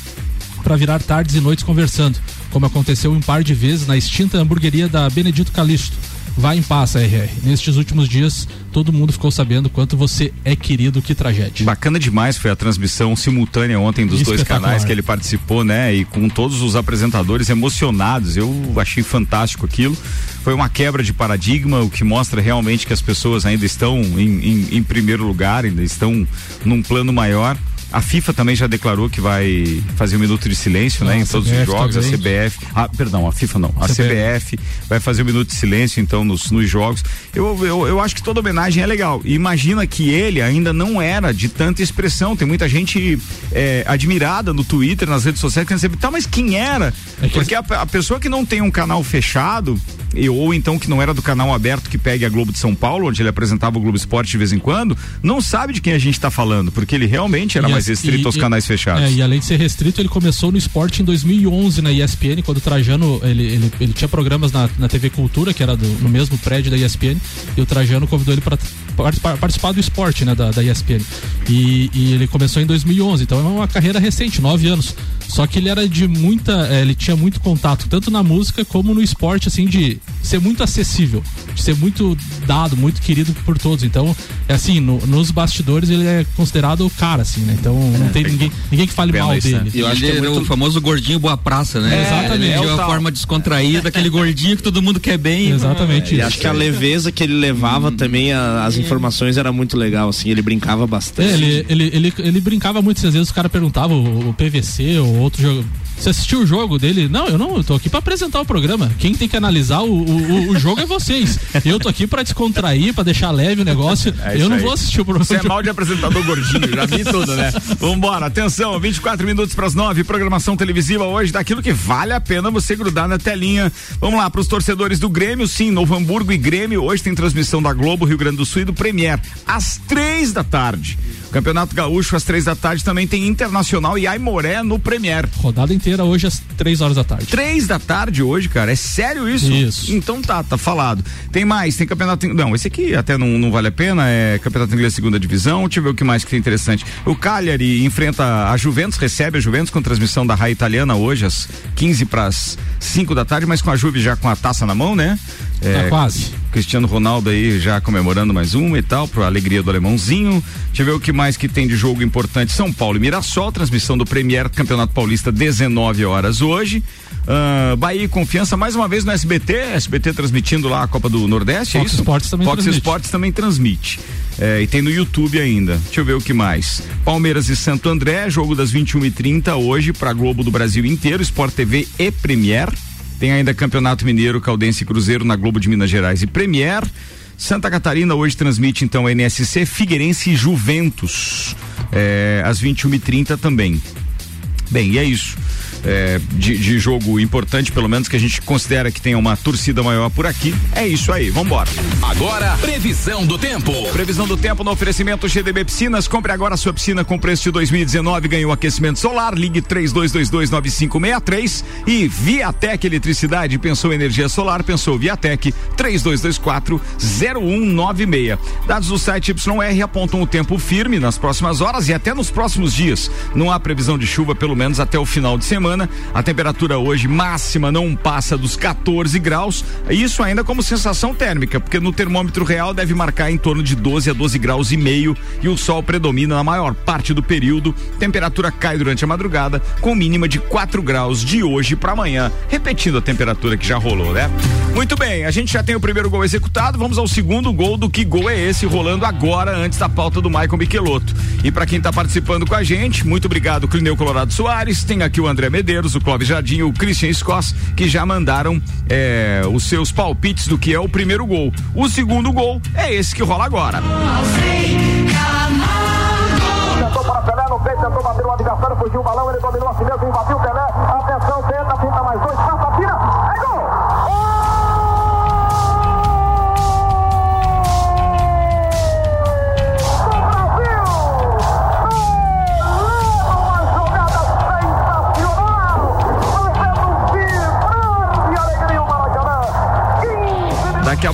para virar tardes e noites conversando, como aconteceu um par de vezes na extinta hamburgueria da Benedito Calixto Vai em paz, RR. Nestes últimos dias, todo mundo ficou sabendo quanto você é querido, que tragédia. Bacana demais foi a transmissão simultânea ontem dos dois canais que ele participou, né? E com todos os apresentadores emocionados. Eu achei fantástico aquilo. Foi uma quebra de paradigma, o que mostra realmente que as pessoas ainda estão em, em, em primeiro lugar, ainda estão num plano maior. A FIFA também já declarou que vai fazer um minuto de silêncio, né? Em todos CBF os jogos. Também. A CBF. Ah, perdão, a FIFA não. A CBF, CBF vai fazer um minuto de silêncio, então, nos, nos jogos. Eu, eu, eu acho que toda homenagem é legal. E imagina que ele ainda não era de tanta expressão. Tem muita gente é, admirada no Twitter, nas redes sociais, que sempre, tá, mas quem era? É que Porque a, a pessoa que não tem um canal fechado, e, ou então que não era do canal aberto que pegue a Globo de São Paulo, onde ele apresentava o Globo Esporte de vez em quando, não sabe de quem a gente está falando, porque ele realmente era e mais mais restrito e, aos canais fechados. É, e além de ser restrito, ele começou no esporte em 2011 na ESPN, quando o Trajano, ele, ele, ele tinha programas na, na TV Cultura, que era do, no mesmo prédio da ESPN, e o Trajano convidou ele para participar do esporte, né, da, da ESPN. E, e, ele começou em 2011, então é uma carreira recente, nove anos. Só que ele era de muita, é, ele tinha muito contato, tanto na música como no esporte, assim, de ser muito acessível, de ser muito dado, muito querido por todos. Então, é assim, no, nos bastidores ele é considerado o cara, assim, né? Então não é, tem ninguém, ninguém que fale mal dele. E eu acho que é muito... o famoso gordinho boa praça, né? É, exatamente. Ele é uma forma descontraída, aquele gordinho que todo mundo quer bem. Exatamente. É, e acho que a leveza que ele levava hum. também, a, as informações era muito legal, assim, ele brincava bastante. É, ele, ele, ele, ele, brincava muito, às vezes os caras perguntavam o, o PVC ou outro jogo você assistiu o jogo dele? Não, eu não, eu tô aqui para apresentar o programa. Quem tem que analisar o, o, o jogo é vocês. Eu tô aqui para descontrair, para deixar leve o negócio. É eu não aí. vou assistir o programa. Você é mal de apresentador gordinho, já vi tudo, né? Vambora, atenção, 24 minutos para as 9, programação televisiva hoje daquilo que vale a pena você grudar na telinha. Vamos lá, para os torcedores do Grêmio, sim, Novo Hamburgo e Grêmio, hoje tem transmissão da Globo, Rio Grande do Sul e do Premier, às três da tarde. Campeonato Gaúcho, às três da tarde, também tem Internacional e Aimoré no Premier. Rodada inteira hoje às três horas da tarde. Três da tarde hoje, cara. É sério isso? Isso. Então tá, tá falado. Tem mais, tem campeonato. Não, esse aqui até não, não vale a pena. É campeonato inglês segunda divisão. Deixa eu ver o que mais que tem interessante. O Cagliari enfrenta a Juventus, recebe a Juventus com transmissão da Raia Italiana hoje às 15 para as 5 da tarde, mas com a Juve já com a taça na mão, né? É, tá quase. Cristiano Ronaldo aí já comemorando mais uma e tal, para alegria do alemãozinho. Deixa eu ver o que mais que tem de jogo importante. São Paulo e Mirassol, transmissão do Premier Campeonato Paulista, 19 horas hoje. Uh, Bahia e Confiança mais uma vez no SBT, SBT transmitindo lá a Copa do Nordeste, é Fox é isso? Sports também Fox transmite. Sports também transmite. É, e tem no YouTube ainda. Deixa eu ver o que mais. Palmeiras e Santo André, jogo das 21h30 hoje para Globo do Brasil inteiro, Sport TV e Premier. Tem ainda Campeonato Mineiro, Caldense e Cruzeiro na Globo de Minas Gerais e Premier. Santa Catarina hoje transmite então NSC Figueirense e Juventus é, às 21h30 também. Bem, e é isso. É, de, de, jogo importante, pelo menos que a gente considera que tenha uma torcida maior por aqui. É isso aí, vambora. Agora, previsão do tempo. Previsão do tempo no oferecimento GDB Piscinas. Compre agora a sua piscina com preço de 2019, ganhou aquecimento solar. Ligue 32229563 e Viatec Eletricidade. Pensou energia solar, pensou Viatec 3224 0196. Dados do site YR apontam o tempo firme nas próximas horas e até nos próximos dias. Não há previsão de chuva, pelo menos até o final de semana. A temperatura hoje máxima não passa dos 14 graus. Isso ainda como sensação térmica, porque no termômetro real deve marcar em torno de 12 a 12 graus e meio e o sol predomina na maior parte do período. Temperatura cai durante a madrugada, com mínima de 4 graus de hoje para amanhã, repetindo a temperatura que já rolou, né? Muito bem, a gente já tem o primeiro gol executado, vamos ao segundo gol do que gol é esse rolando agora antes da pauta do Michael Michelotto. E para quem está participando com a gente, muito obrigado Clineu Colorado Soares, tem aqui o André Medeiros, o Clóvis Jardim, o Christian Scoss, que já mandaram é, os seus palpites do que é o primeiro gol. O segundo gol é esse que rola agora. Tentou para Pelé no peito, tentou bater fugiu o balão, ele dominou Pelé. Atenção, tenta, tenta mais dois,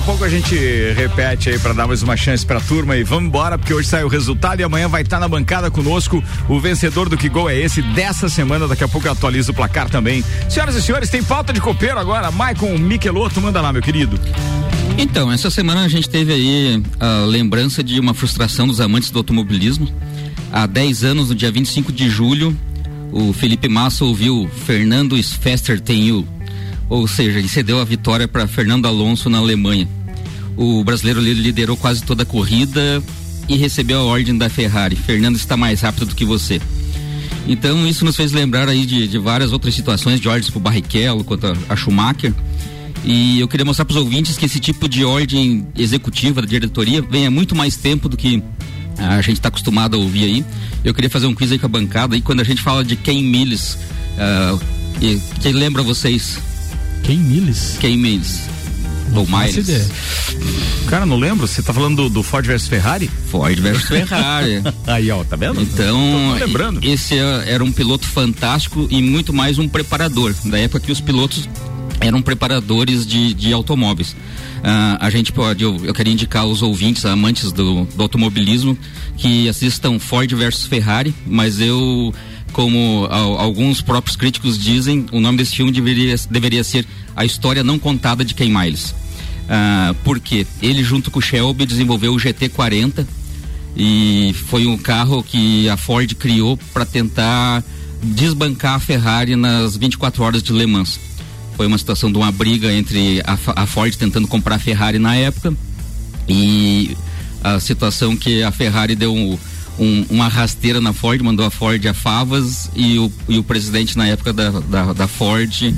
a pouco a gente repete aí para dar mais uma chance pra turma e vamos embora, porque hoje sai o resultado e amanhã vai estar tá na bancada conosco o vencedor do que gol é esse dessa semana. Daqui a pouco eu atualizo o placar também. Senhoras e senhores, tem falta de copeiro agora. Maicon Michelotto, manda lá, meu querido. Então, essa semana a gente teve aí a lembrança de uma frustração dos amantes do automobilismo. Há 10 anos, no dia 25 de julho, o Felipe Massa ouviu Fernando Fester Ten You ou seja, ele cedeu a vitória para Fernando Alonso na Alemanha. O brasileiro liderou quase toda a corrida e recebeu a ordem da Ferrari. Fernando está mais rápido do que você. Então isso nos fez lembrar aí de, de várias outras situações, de ordens para o Barrichello quanto a, Schumacher. E eu queria mostrar para os ouvintes que esse tipo de ordem executiva da diretoria vem há muito mais tempo do que a gente está acostumado a ouvir aí. Eu queria fazer um quiz aí com a bancada e quando a gente fala de Ken Mills, uh, que lembra vocês quem Miles? Quem Miles. Ou Miles. Cara, não lembro. Você tá falando do, do Ford versus Ferrari? Ford versus Ferrari. Aí, ó, tá vendo? Então, tô, lembrando. esse é, era um piloto fantástico e muito mais um preparador. Da época que os pilotos eram preparadores de, de automóveis. Uh, a gente pode, eu, eu queria indicar aos ouvintes, amantes do, do automobilismo, que assistam Ford versus Ferrari, mas eu como alguns próprios críticos dizem, o nome desse filme deveria, deveria ser A História Não Contada de Ken Miles. Ah, porque ele, junto com o Shelby, desenvolveu o GT40 e foi um carro que a Ford criou para tentar desbancar a Ferrari nas 24 horas de Le Mans. Foi uma situação de uma briga entre a, a Ford tentando comprar a Ferrari na época e a situação que a Ferrari deu um um, uma rasteira na Ford, mandou a Ford a favas e o, e o presidente na época da, da, da Ford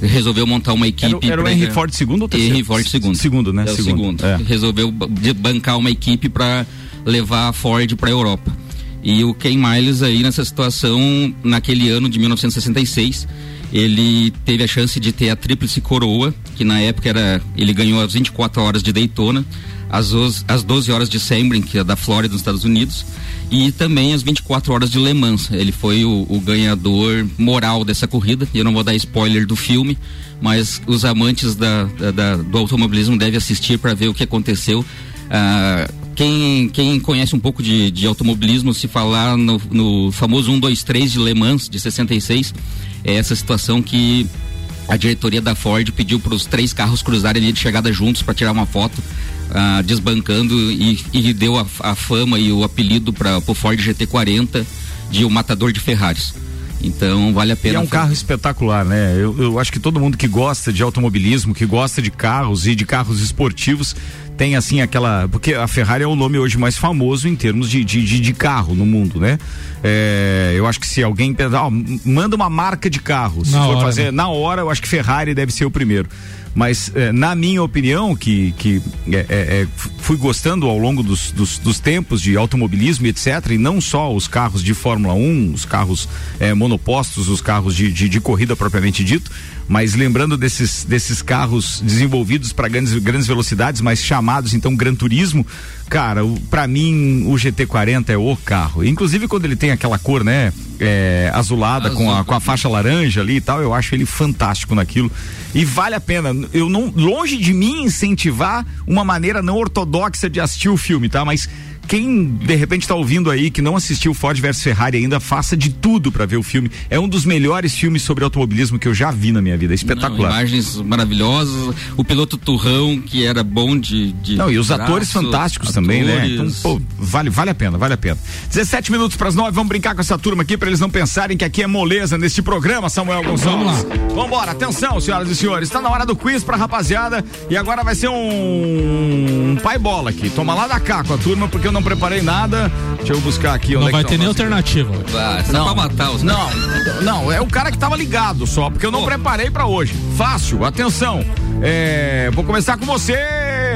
resolveu montar uma equipe. Era, era o Henry Ford segundo ou terceiro? Henry Ford segundo. Segundo, né? É segundo. segundo. É. Resolveu bancar uma equipe para levar a Ford para a Europa. E o Ken Miles aí nessa situação, naquele ano de 1966, ele teve a chance de ter a tríplice coroa, que na época era, ele ganhou as 24 horas de Daytona, as, as 12 horas de Sebring, que é da Flórida, nos Estados Unidos, e também as 24 horas de Le Mans. Ele foi o, o ganhador moral dessa corrida. Eu não vou dar spoiler do filme, mas os amantes da, da, da do automobilismo devem assistir para ver o que aconteceu. Ah, quem, quem conhece um pouco de, de automobilismo, se falar no, no famoso 1, 2, 3 de Le Mans de 66, é essa situação que a diretoria da Ford pediu para os três carros cruzarem a linha de chegada juntos para tirar uma foto ah, desbancando e, e deu a, a, fama e o apelido para o Ford GT40 de o matador de Ferraris. Então vale a pena. E é um carro espetacular, né? Eu, eu acho que todo mundo que gosta de automobilismo, que gosta de carros e de carros esportivos, tem assim aquela. Porque a Ferrari é o nome hoje mais famoso em termos de, de, de, de carro no mundo, né? É, eu acho que se alguém pensar, manda uma marca de carro, se na for hora, fazer né? na hora, eu acho que Ferrari deve ser o primeiro. Mas eh, na minha opinião, que, que é, é, fui gostando ao longo dos, dos, dos, tempos de automobilismo etc., e não só os carros de Fórmula 1, os carros eh, monopostos, os carros de, de, de corrida propriamente dito, mas lembrando desses, desses carros desenvolvidos para grandes, grandes velocidades, mas chamados então Gran Turismo, cara, para mim o GT40 é o carro. Inclusive quando ele tem aquela cor, né, é, azulada Azul. com, a, com a faixa laranja ali e tal, eu acho ele fantástico naquilo. E vale a pena. Eu não, longe de mim incentivar uma maneira não ortodoxa de assistir o filme, tá? Mas quem de repente está ouvindo aí que não assistiu Ford versus Ferrari ainda, faça de tudo para ver o filme. É um dos melhores filmes sobre automobilismo que eu já vi na minha vida. É espetacular. Não, imagens maravilhosas, o piloto Turrão que era bom de, de Não, e os braço, atores fantásticos atores. também, né? Então, pô, vale, vale a pena, vale a pena. 17 minutos para as 9, vamos brincar com essa turma aqui para eles não pensarem que aqui é moleza neste programa, Samuel Gonçalves. Vamos lá. Vambora, atenção, senhoras e senhores. Está na hora do quiz pra rapaziada e agora vai ser um, um pai bola aqui. Toma lá da cá com a turma porque eu não não preparei nada. Deixa eu buscar aqui. Não vai ter nem alternativa. Ah, não, pra matar os não, não, é o cara que tava ligado só, porque eu não Pô. preparei para hoje. Fácil, atenção. É, vou começar com você,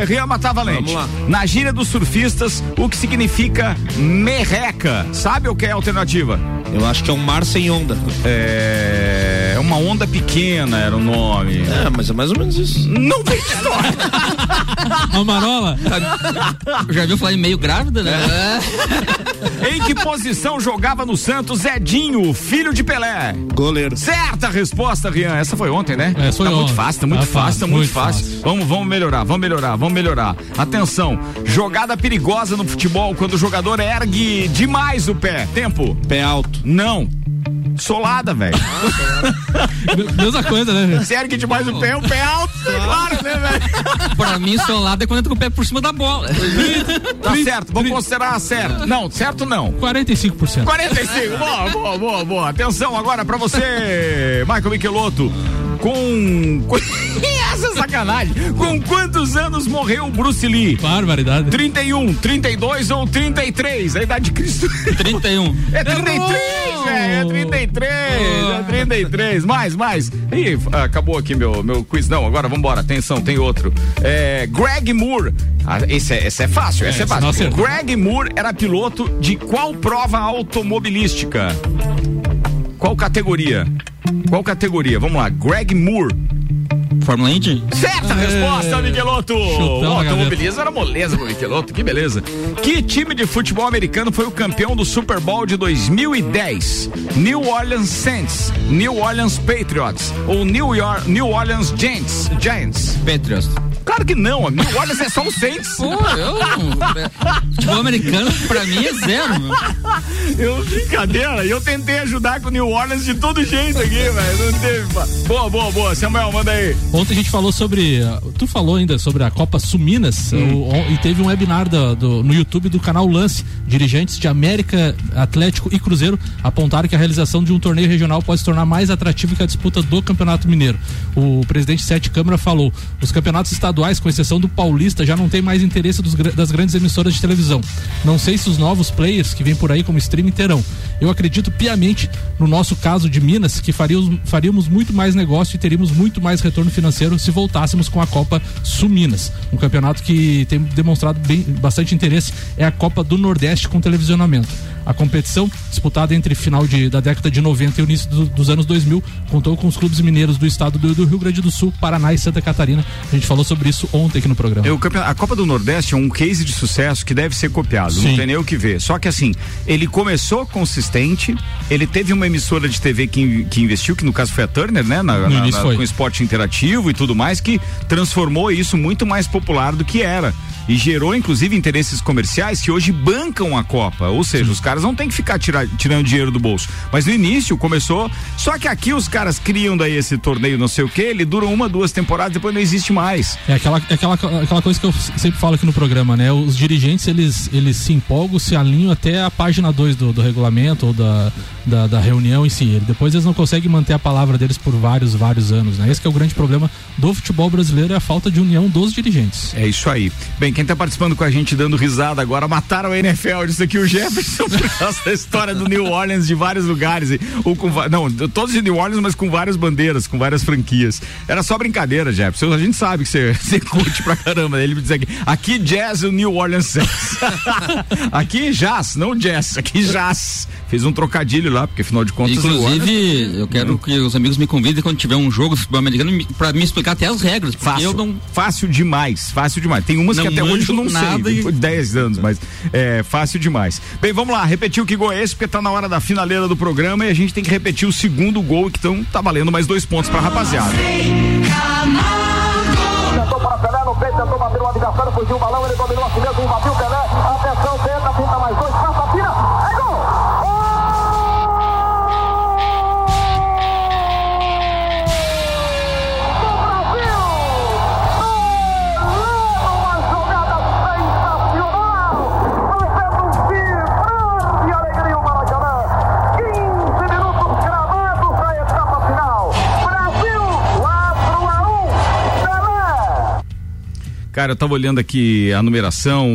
Rian Matavalente. Vamos lá. Na gíria dos surfistas, o que significa merreca? Sabe o que é a alternativa? Eu acho que é um mar sem onda. É. Uma onda pequena era o nome. É, mas é mais ou menos isso. Não tem história. a marola? Já viu falar em meio grávida, né? É. em que posição jogava no Santos Edinho, filho de Pelé? Goleiro. Certa resposta, Rian. Essa foi ontem, né? É, foi tá ontem. muito fácil, tá muito tá fácil, tá muito, muito fácil. fácil. Vamos, vamos melhorar, vamos melhorar, vamos melhorar. Atenção, jogada perigosa no futebol quando o jogador ergue demais o pé. Tempo. Pé alto. Não. Solada, velho. Mesma coisa, né? Se ergue demais o pé, o pé alto, é claro, né, velho? Pra mim, solada é quando entra com o pé por cima da bola. tá certo, vamos considerar certo. Não, certo não. 45%. 45, boa, boa, boa, boa. Atenção agora pra você, Michael Michelotto com. Essa é sacanagem. Com quantos anos morreu Bruce Lee? Barbaridade. 31, 32 ou 33? A idade de Cristo. 31. É 33, velho. É 33. É 33. Mais, mais. Ih, acabou aqui meu, meu quiz. Não, agora vambora. Atenção, tem outro. É, Greg Moore. Ah, esse, é, esse é fácil, esse é, é fácil. Greg Moore era piloto de qual prova automobilística? Qual categoria? Qual categoria? Vamos lá, Greg Moore. Fórmula Indy? Certa é, resposta, Michelotto! O automobilismo era moleza pro Michelotto, que beleza. Que time de futebol americano foi o campeão do Super Bowl de 2010? New Orleans Saints, New Orleans Patriots ou New, York, New Orleans Giants? Giants. Patriots. Claro que não, New Orleans é só o Saints. Pô, eu. Futebol americano, pra mim, é zero. Eu, brincadeira, eu tentei ajudar com o New Orleans de todo jeito aqui, velho. Não teve. Boa, boa, boa. Samuel, manda aí. Ontem a gente falou sobre. Tu falou ainda sobre a Copa Suminas hum. o, e teve um webinar do, do, no YouTube do canal Lance. Dirigentes de América, Atlético e Cruzeiro apontaram que a realização de um torneio regional pode se tornar mais atrativo que a disputa do Campeonato Mineiro. O presidente Sete Câmara falou: os campeonatos estaduais, com exceção do Paulista, já não tem mais interesse dos, das grandes emissoras de televisão. Não sei se os novos players que vêm por aí como streaming terão. Eu acredito piamente, no nosso caso de Minas, que faríamos, faríamos muito mais negócio e teríamos muito mais retorno financeiro se voltássemos com a Copa Suminas. Um campeonato que tem demonstrado bem, bastante interesse é a Copa do Nordeste com televisionamento. A competição, disputada entre final de, da década de 90 e início do, dos anos 2000, contou com os clubes mineiros do estado do, do, Rio Grande do Sul, Paraná e Santa Catarina. A gente falou sobre isso ontem aqui no programa. Eu, a Copa do Nordeste é um case de sucesso que deve ser copiado, Sim. não tem nem o que ver. Só que assim, ele começou consistente, ele teve uma emissora de TV que, que investiu, que no caso foi a Turner, né? Na, na, na, com esporte interativo e tudo mais, que transformou isso muito mais popular do que era e gerou inclusive interesses comerciais que hoje bancam a Copa. Ou seja, Sim. os caras não tem que ficar tira, tirando dinheiro do bolso. Mas no início começou, só que aqui os caras criam daí esse torneio não sei o que, ele dura uma, duas temporadas, depois não existe mais. É aquela, é aquela, aquela coisa que eu sempre falo aqui no programa, né? Os dirigentes, eles eles, se empolgam, se alinham até a página 2 do, do regulamento ou da, da, da, reunião em si. Depois eles não conseguem manter a palavra deles por vários, vários anos. Né? Esse é o grande problema do futebol brasileiro, é a falta de união dos dirigentes. É isso aí. Bem, quem está participando com a gente dando risada agora, mataram a NFL, disse aqui o Jefferson por causa da história do New Orleans de vários lugares. Ou com, não, todos de New Orleans, mas com várias bandeiras, com várias franquias. Era só brincadeira, Jefferson. A gente sabe que você, você curte pra caramba. Ele me diz aqui, aqui jazz o New Orleans Saints. aqui jazz, não jazz, aqui jazz. Fez um trocadilho lá, porque afinal de contas. Inclusive, eu quero que os amigos me convidem quando tiver um jogo de futebol americano para me explicar até as regras. Fácil, eu não... fácil demais, fácil demais. Tem umas não que até hoje eu não nada sei, e... 10 anos, mas é fácil demais. Bem, vamos lá, repetir o que gol é esse, porque tá na hora da finaleira do programa e a gente tem que repetir o segundo gol, então tá valendo mais dois pontos pra rapaziada. Tentou bater o adversário, fugiu o balão, ele dominou a si Cara, eu tava olhando aqui a numeração,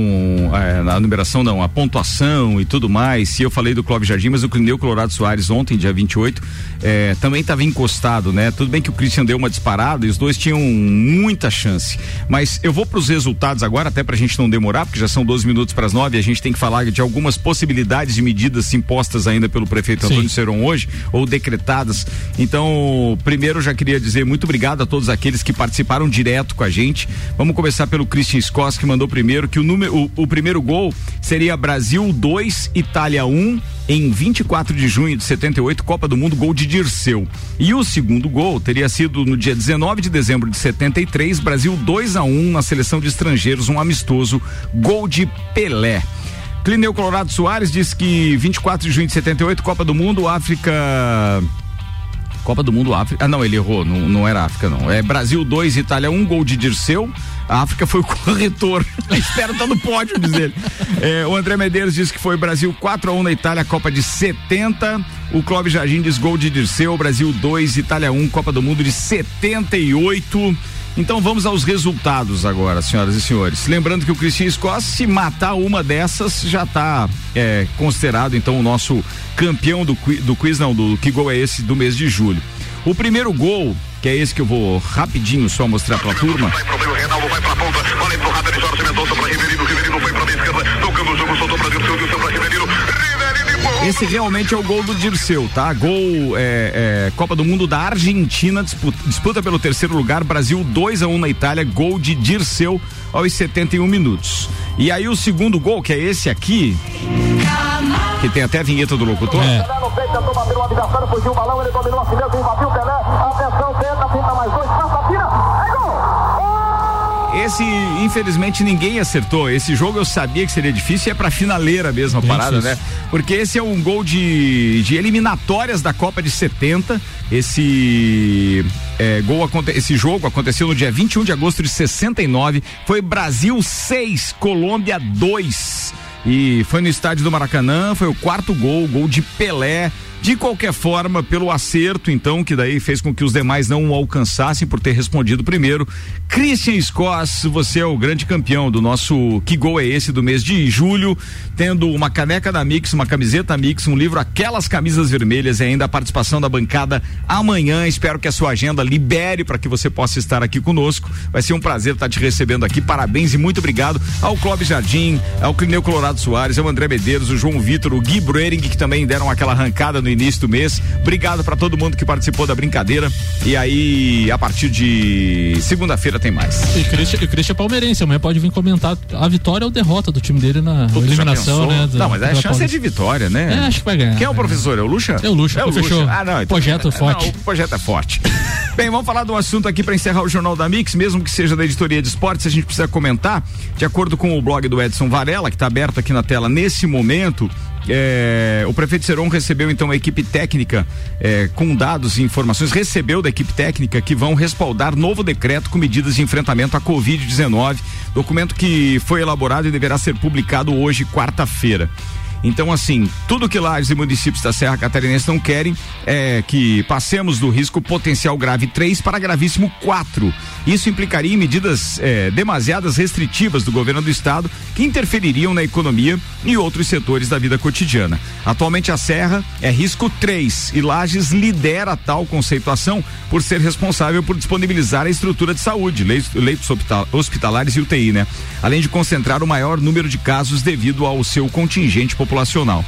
a, a, numeração não, a pontuação e tudo mais. E eu falei do Clóvis Jardim, mas o Clineu Colorado Soares ontem, dia 28, é, também estava encostado, né? Tudo bem que o Christian deu uma disparada e os dois tinham muita chance. Mas eu vou para os resultados agora, até para a gente não demorar, porque já são 12 minutos para as 9 e a gente tem que falar de algumas possibilidades de medidas impostas ainda pelo prefeito Antônio Seron hoje, ou decretadas. Então, primeiro eu já queria dizer muito obrigado a todos aqueles que participaram direto com a gente. Vamos começar pelo Christian Scott, que mandou primeiro, que o, número, o, o primeiro gol seria Brasil 2, Itália 1. Um, em 24 de junho de 78, Copa do Mundo, gol de Dirceu. E o segundo gol teria sido no dia 19 de dezembro de 73, Brasil 2 a 1 na seleção de estrangeiros, um amistoso, gol de Pelé. Clineu Colorado Soares disse que 24 de junho de 78, Copa do Mundo, África Copa do Mundo África. Ah, não, ele errou, não, não era África, não. É Brasil 2, Itália 1, um, gol de Dirceu. A África foi o corretor. Espero estar tá no pódio, diz ele. É, o André Medeiros disse que foi Brasil 4 a 1 na Itália, Copa de 70. O Clóvis Jardim diz gol de Dirceu, Brasil 2, Itália 1, Copa do Mundo de 78. Então vamos aos resultados agora, senhoras e senhores. Lembrando que o Cristian Scott, se matar uma dessas, já está é, considerado então o nosso campeão do, do quiz, não, do que gol é esse do mês de julho. O primeiro gol, que é esse que eu vou rapidinho só mostrar pra turma. Vai pro meio, Reinaldo vai pra ponta, olha empurrada de Jorge Mendonça pra Riverino, Riverino foi pra esquerda, tocando o jogo, soltou pra Dirceu, Dirceu pra Riverino, esse realmente é o gol do Dirceu, tá? Gol é, é, Copa do Mundo da Argentina, disputa, disputa, pelo terceiro lugar, Brasil 2 a 1 um na Itália, gol de Dirceu aos 71 minutos. E aí o segundo gol, que é esse aqui, que tem até a vinheta do locutor. É. Esse, infelizmente, ninguém acertou. Esse jogo eu sabia que seria difícil e é pra finaleira mesmo a Bem parada, difícil. né? Porque esse é um gol de, de eliminatórias da Copa de 70. Esse é, gol, esse jogo aconteceu no dia 21 de agosto de 69. Foi Brasil 6, Colômbia 2. E foi no estádio do Maracanã, foi o quarto gol, gol de Pelé. De qualquer forma, pelo acerto, então, que daí fez com que os demais não o alcançassem por ter respondido primeiro. Christian Scoss, você é o grande campeão do nosso Que Gol é Esse do mês de julho, tendo uma caneca da Mix, uma camiseta Mix, um livro Aquelas Camisas Vermelhas e ainda a participação da bancada amanhã. Espero que a sua agenda libere para que você possa estar aqui conosco. Vai ser um prazer estar te recebendo aqui. Parabéns e muito obrigado ao Clóvis Jardim, ao Clineu Colorado Soares, ao André Medeiros, o João Vitor, o Gui Bruering, que também deram aquela arrancada no início do mês. Obrigado para todo mundo que participou da brincadeira. E aí, a partir de segunda-feira tem mais. E Christian, o Christian é palmeirense, amanhã pode vir comentar a vitória ou derrota do time dele na Puta, eliminação, né? Do, não, mas a chance é de vitória, né? É, acho que vai ganhar. Quem é o professor? É o Lucha? É o Lucha, é o Lucha. Ah, não, então, projeto é, forte. Não, o projeto é forte. Bem, vamos falar de um assunto aqui para encerrar o Jornal da Mix, mesmo que seja da editoria de esportes, a gente precisa comentar, de acordo com o blog do Edson Varela, que está aberto aqui na tela nesse momento, é, o prefeito Seron recebeu então a equipe técnica é, com dados e informações, recebeu da equipe técnica que vão respaldar novo decreto com medidas de enfrentamento à Covid-19, documento que foi elaborado e deverá ser publicado hoje, quarta-feira. Então, assim, tudo que Lages e municípios da Serra Catarinense não querem é que passemos do risco potencial grave 3 para gravíssimo 4. Isso implicaria em medidas é, demasiadas restritivas do governo do estado que interfeririam na economia e outros setores da vida cotidiana. Atualmente a Serra é risco 3 e Lages lidera tal conceituação por ser responsável por disponibilizar a estrutura de saúde, leitos, hospitalares e UTI, né? Além de concentrar o maior número de casos devido ao seu contingente populacional populacional.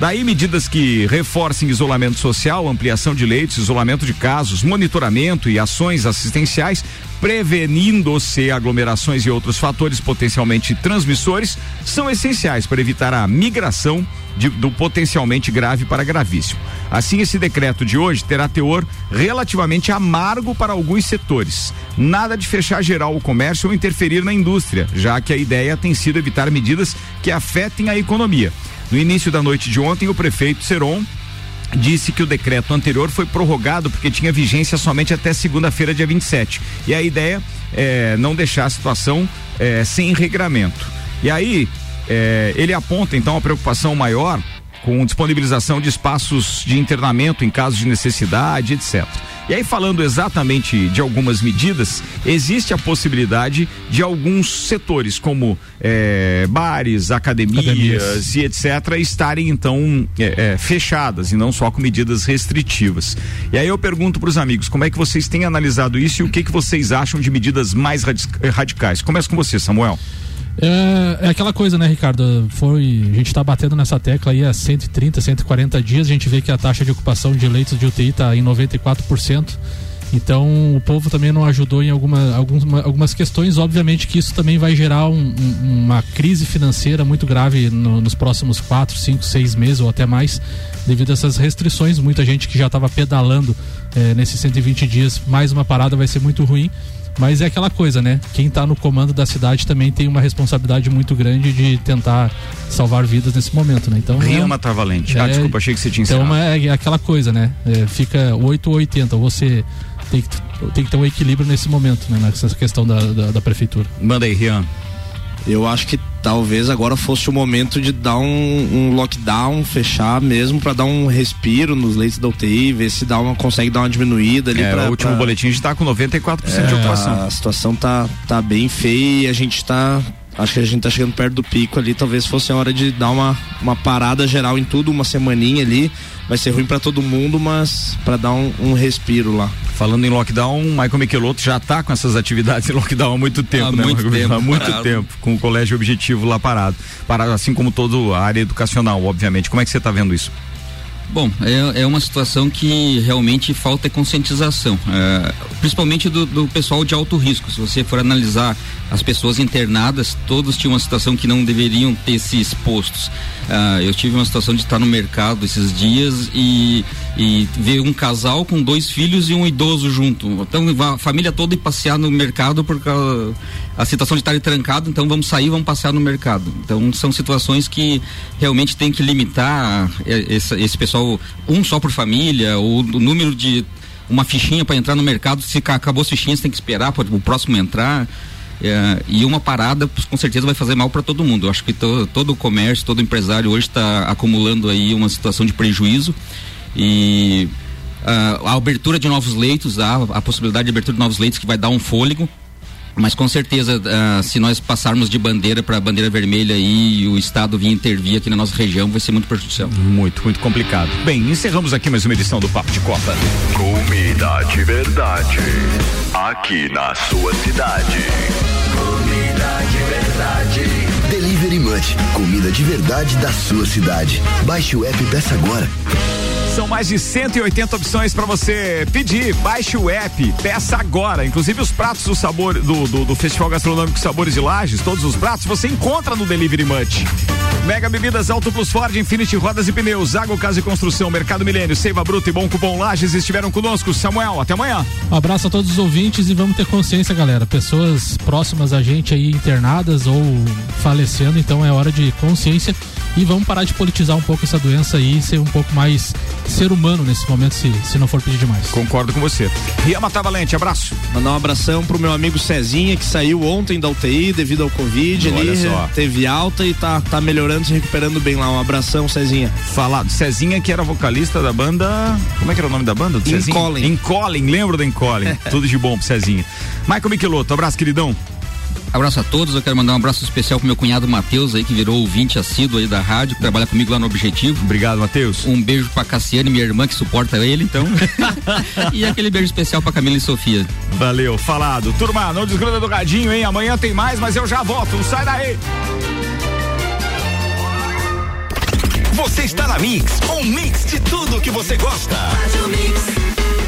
Daí medidas que reforcem isolamento social, ampliação de leitos, isolamento de casos, monitoramento e ações assistenciais, prevenindo-se aglomerações e outros fatores potencialmente transmissores, são essenciais para evitar a migração de, do potencialmente grave para gravíssimo. Assim, esse decreto de hoje terá teor relativamente amargo para alguns setores. Nada de fechar geral o comércio ou interferir na indústria, já que a ideia tem sido evitar medidas que afetem a economia. No início da noite de ontem, o prefeito Seron disse que o decreto anterior foi prorrogado porque tinha vigência somente até segunda-feira, dia 27. E a ideia é não deixar a situação é, sem regramento. E aí, é, ele aponta então a preocupação maior com disponibilização de espaços de internamento em caso de necessidade, etc. E aí, falando exatamente de algumas medidas, existe a possibilidade de alguns setores, como é, bares, academias, academias, e etc., estarem então é, é, fechadas e não só com medidas restritivas. E aí eu pergunto para os amigos, como é que vocês têm analisado isso e o que, que vocês acham de medidas mais radicais? Começa com você, Samuel. É, é, aquela coisa, né, Ricardo? Foi, a gente está batendo nessa tecla aí há 130, 140 dias. A gente vê que a taxa de ocupação de leitos de UTI está em 94%. Então o povo também não ajudou em alguma, algumas, algumas questões. Obviamente que isso também vai gerar um, um, uma crise financeira muito grave no, nos próximos 4, 5, 6 meses ou até mais, devido a essas restrições. Muita gente que já estava pedalando é, nesses 120 dias, mais uma parada vai ser muito ruim. Mas é aquela coisa, né? Quem está no comando da cidade também tem uma responsabilidade muito grande de tentar salvar vidas nesse momento, né? Então. Rima é, tá valente. Ah, é, desculpa, achei que você tinha Então é, é, aquela coisa, né? É, fica 8 ou 80. Você tem que, tem que ter um equilíbrio nesse momento, né? Nessa questão da, da, da prefeitura. Manda aí, Rian. Eu acho que talvez agora fosse o momento de dar um, um lockdown, fechar mesmo para dar um respiro nos leitos da UTI, ver se dá uma, consegue dar uma diminuída ali. É, pra, o último pra... boletim a gente tá com 94% é, de ocupação. A situação tá, tá bem feia e a gente tá acho que a gente tá chegando perto do pico ali, talvez fosse a hora de dar uma, uma parada geral em tudo, uma semaninha ali. Vai ser ruim para todo mundo, mas para dar um, um, respiro lá. Falando em lockdown, Michael Michelotto já tá com essas atividades em lockdown há muito tempo, há né? Muito tempo, há muito parado. tempo, com o colégio objetivo lá parado. Parado, assim como toda a área educacional, obviamente. Como é que você tá vendo isso? Bom, é, é uma situação que realmente falta conscientização, é, principalmente do, do, pessoal de alto risco. Se você for analisar as pessoas internadas, todos tinham uma situação que não deveriam ter se expostos. É, eu tive uma situação de estar no mercado esses dias e, e ver um casal com dois filhos e um idoso junto. Então a família toda ir passear no mercado por causa a situação de estar trancado, então vamos sair, vamos passear no mercado. Então são situações que realmente tem que limitar esse, esse pessoal, um só por família, ou o número de uma fichinha para entrar no mercado, se acabou as fichinhas, tem que esperar para o próximo entrar. É, e uma parada com certeza vai fazer mal para todo mundo. Eu acho que to, todo o comércio, todo empresário hoje está acumulando aí uma situação de prejuízo e uh, a abertura de novos leitos, a, a possibilidade de abertura de novos leitos que vai dar um fôlego mas com certeza, uh, se nós passarmos de bandeira para bandeira vermelha e o Estado vir intervir aqui na nossa região, vai ser muito prejudicial. Muito, muito complicado. Bem, encerramos aqui mais uma edição do Papo de Copa. Comida de verdade. Aqui na sua cidade. Comida de verdade. Delivery Munch. Comida de verdade da sua cidade. Baixe o app e peça agora. São mais de 180 opções para você pedir. Baixe o app, peça agora. Inclusive os pratos do sabor do, do, do Festival Gastronômico Sabores de Lages, todos os pratos você encontra no Delivery Munch. Mega Bebidas Auto Plus Ford, Infinity Rodas e Pneus, Água Casa e Construção, Mercado Milênio, Seiva Bruta e Bom Cupom Lages estiveram conosco. Samuel, até amanhã. Um abraço a todos os ouvintes e vamos ter consciência, galera. Pessoas próximas a gente aí internadas ou falecendo, então é hora de consciência e vamos parar de politizar um pouco essa doença aí e ser um pouco mais ser humano nesse momento, se, se não for pedir demais. Concordo com você. Riama tá valente, abraço. Mandar um abração pro meu amigo Cezinha, que saiu ontem da UTI devido ao Covid. Olha ele só. teve alta e tá, tá melhorando, se recuperando bem lá. Um abração, Cezinha. Falado. Cezinha, que era vocalista da banda. Como é que era o nome da banda? Incolin. Incolin, lembro da Incolin. Tudo de bom pro Cezinha. Michael Michelotto, abraço, queridão. Abraço a todos, eu quero mandar um abraço especial pro meu cunhado Matheus aí, que virou ouvinte assíduo aí da rádio, que trabalha comigo lá no Objetivo. Obrigado, Matheus. Um beijo pra Cassiane, minha irmã, que suporta ele, então. e aquele beijo especial pra Camila e Sofia. Valeu, falado. Turma, não desgruda do radinho, hein? Amanhã tem mais, mas eu já volto. Sai daí! Você está na Mix, um mix de tudo que você gosta. Faz o mix.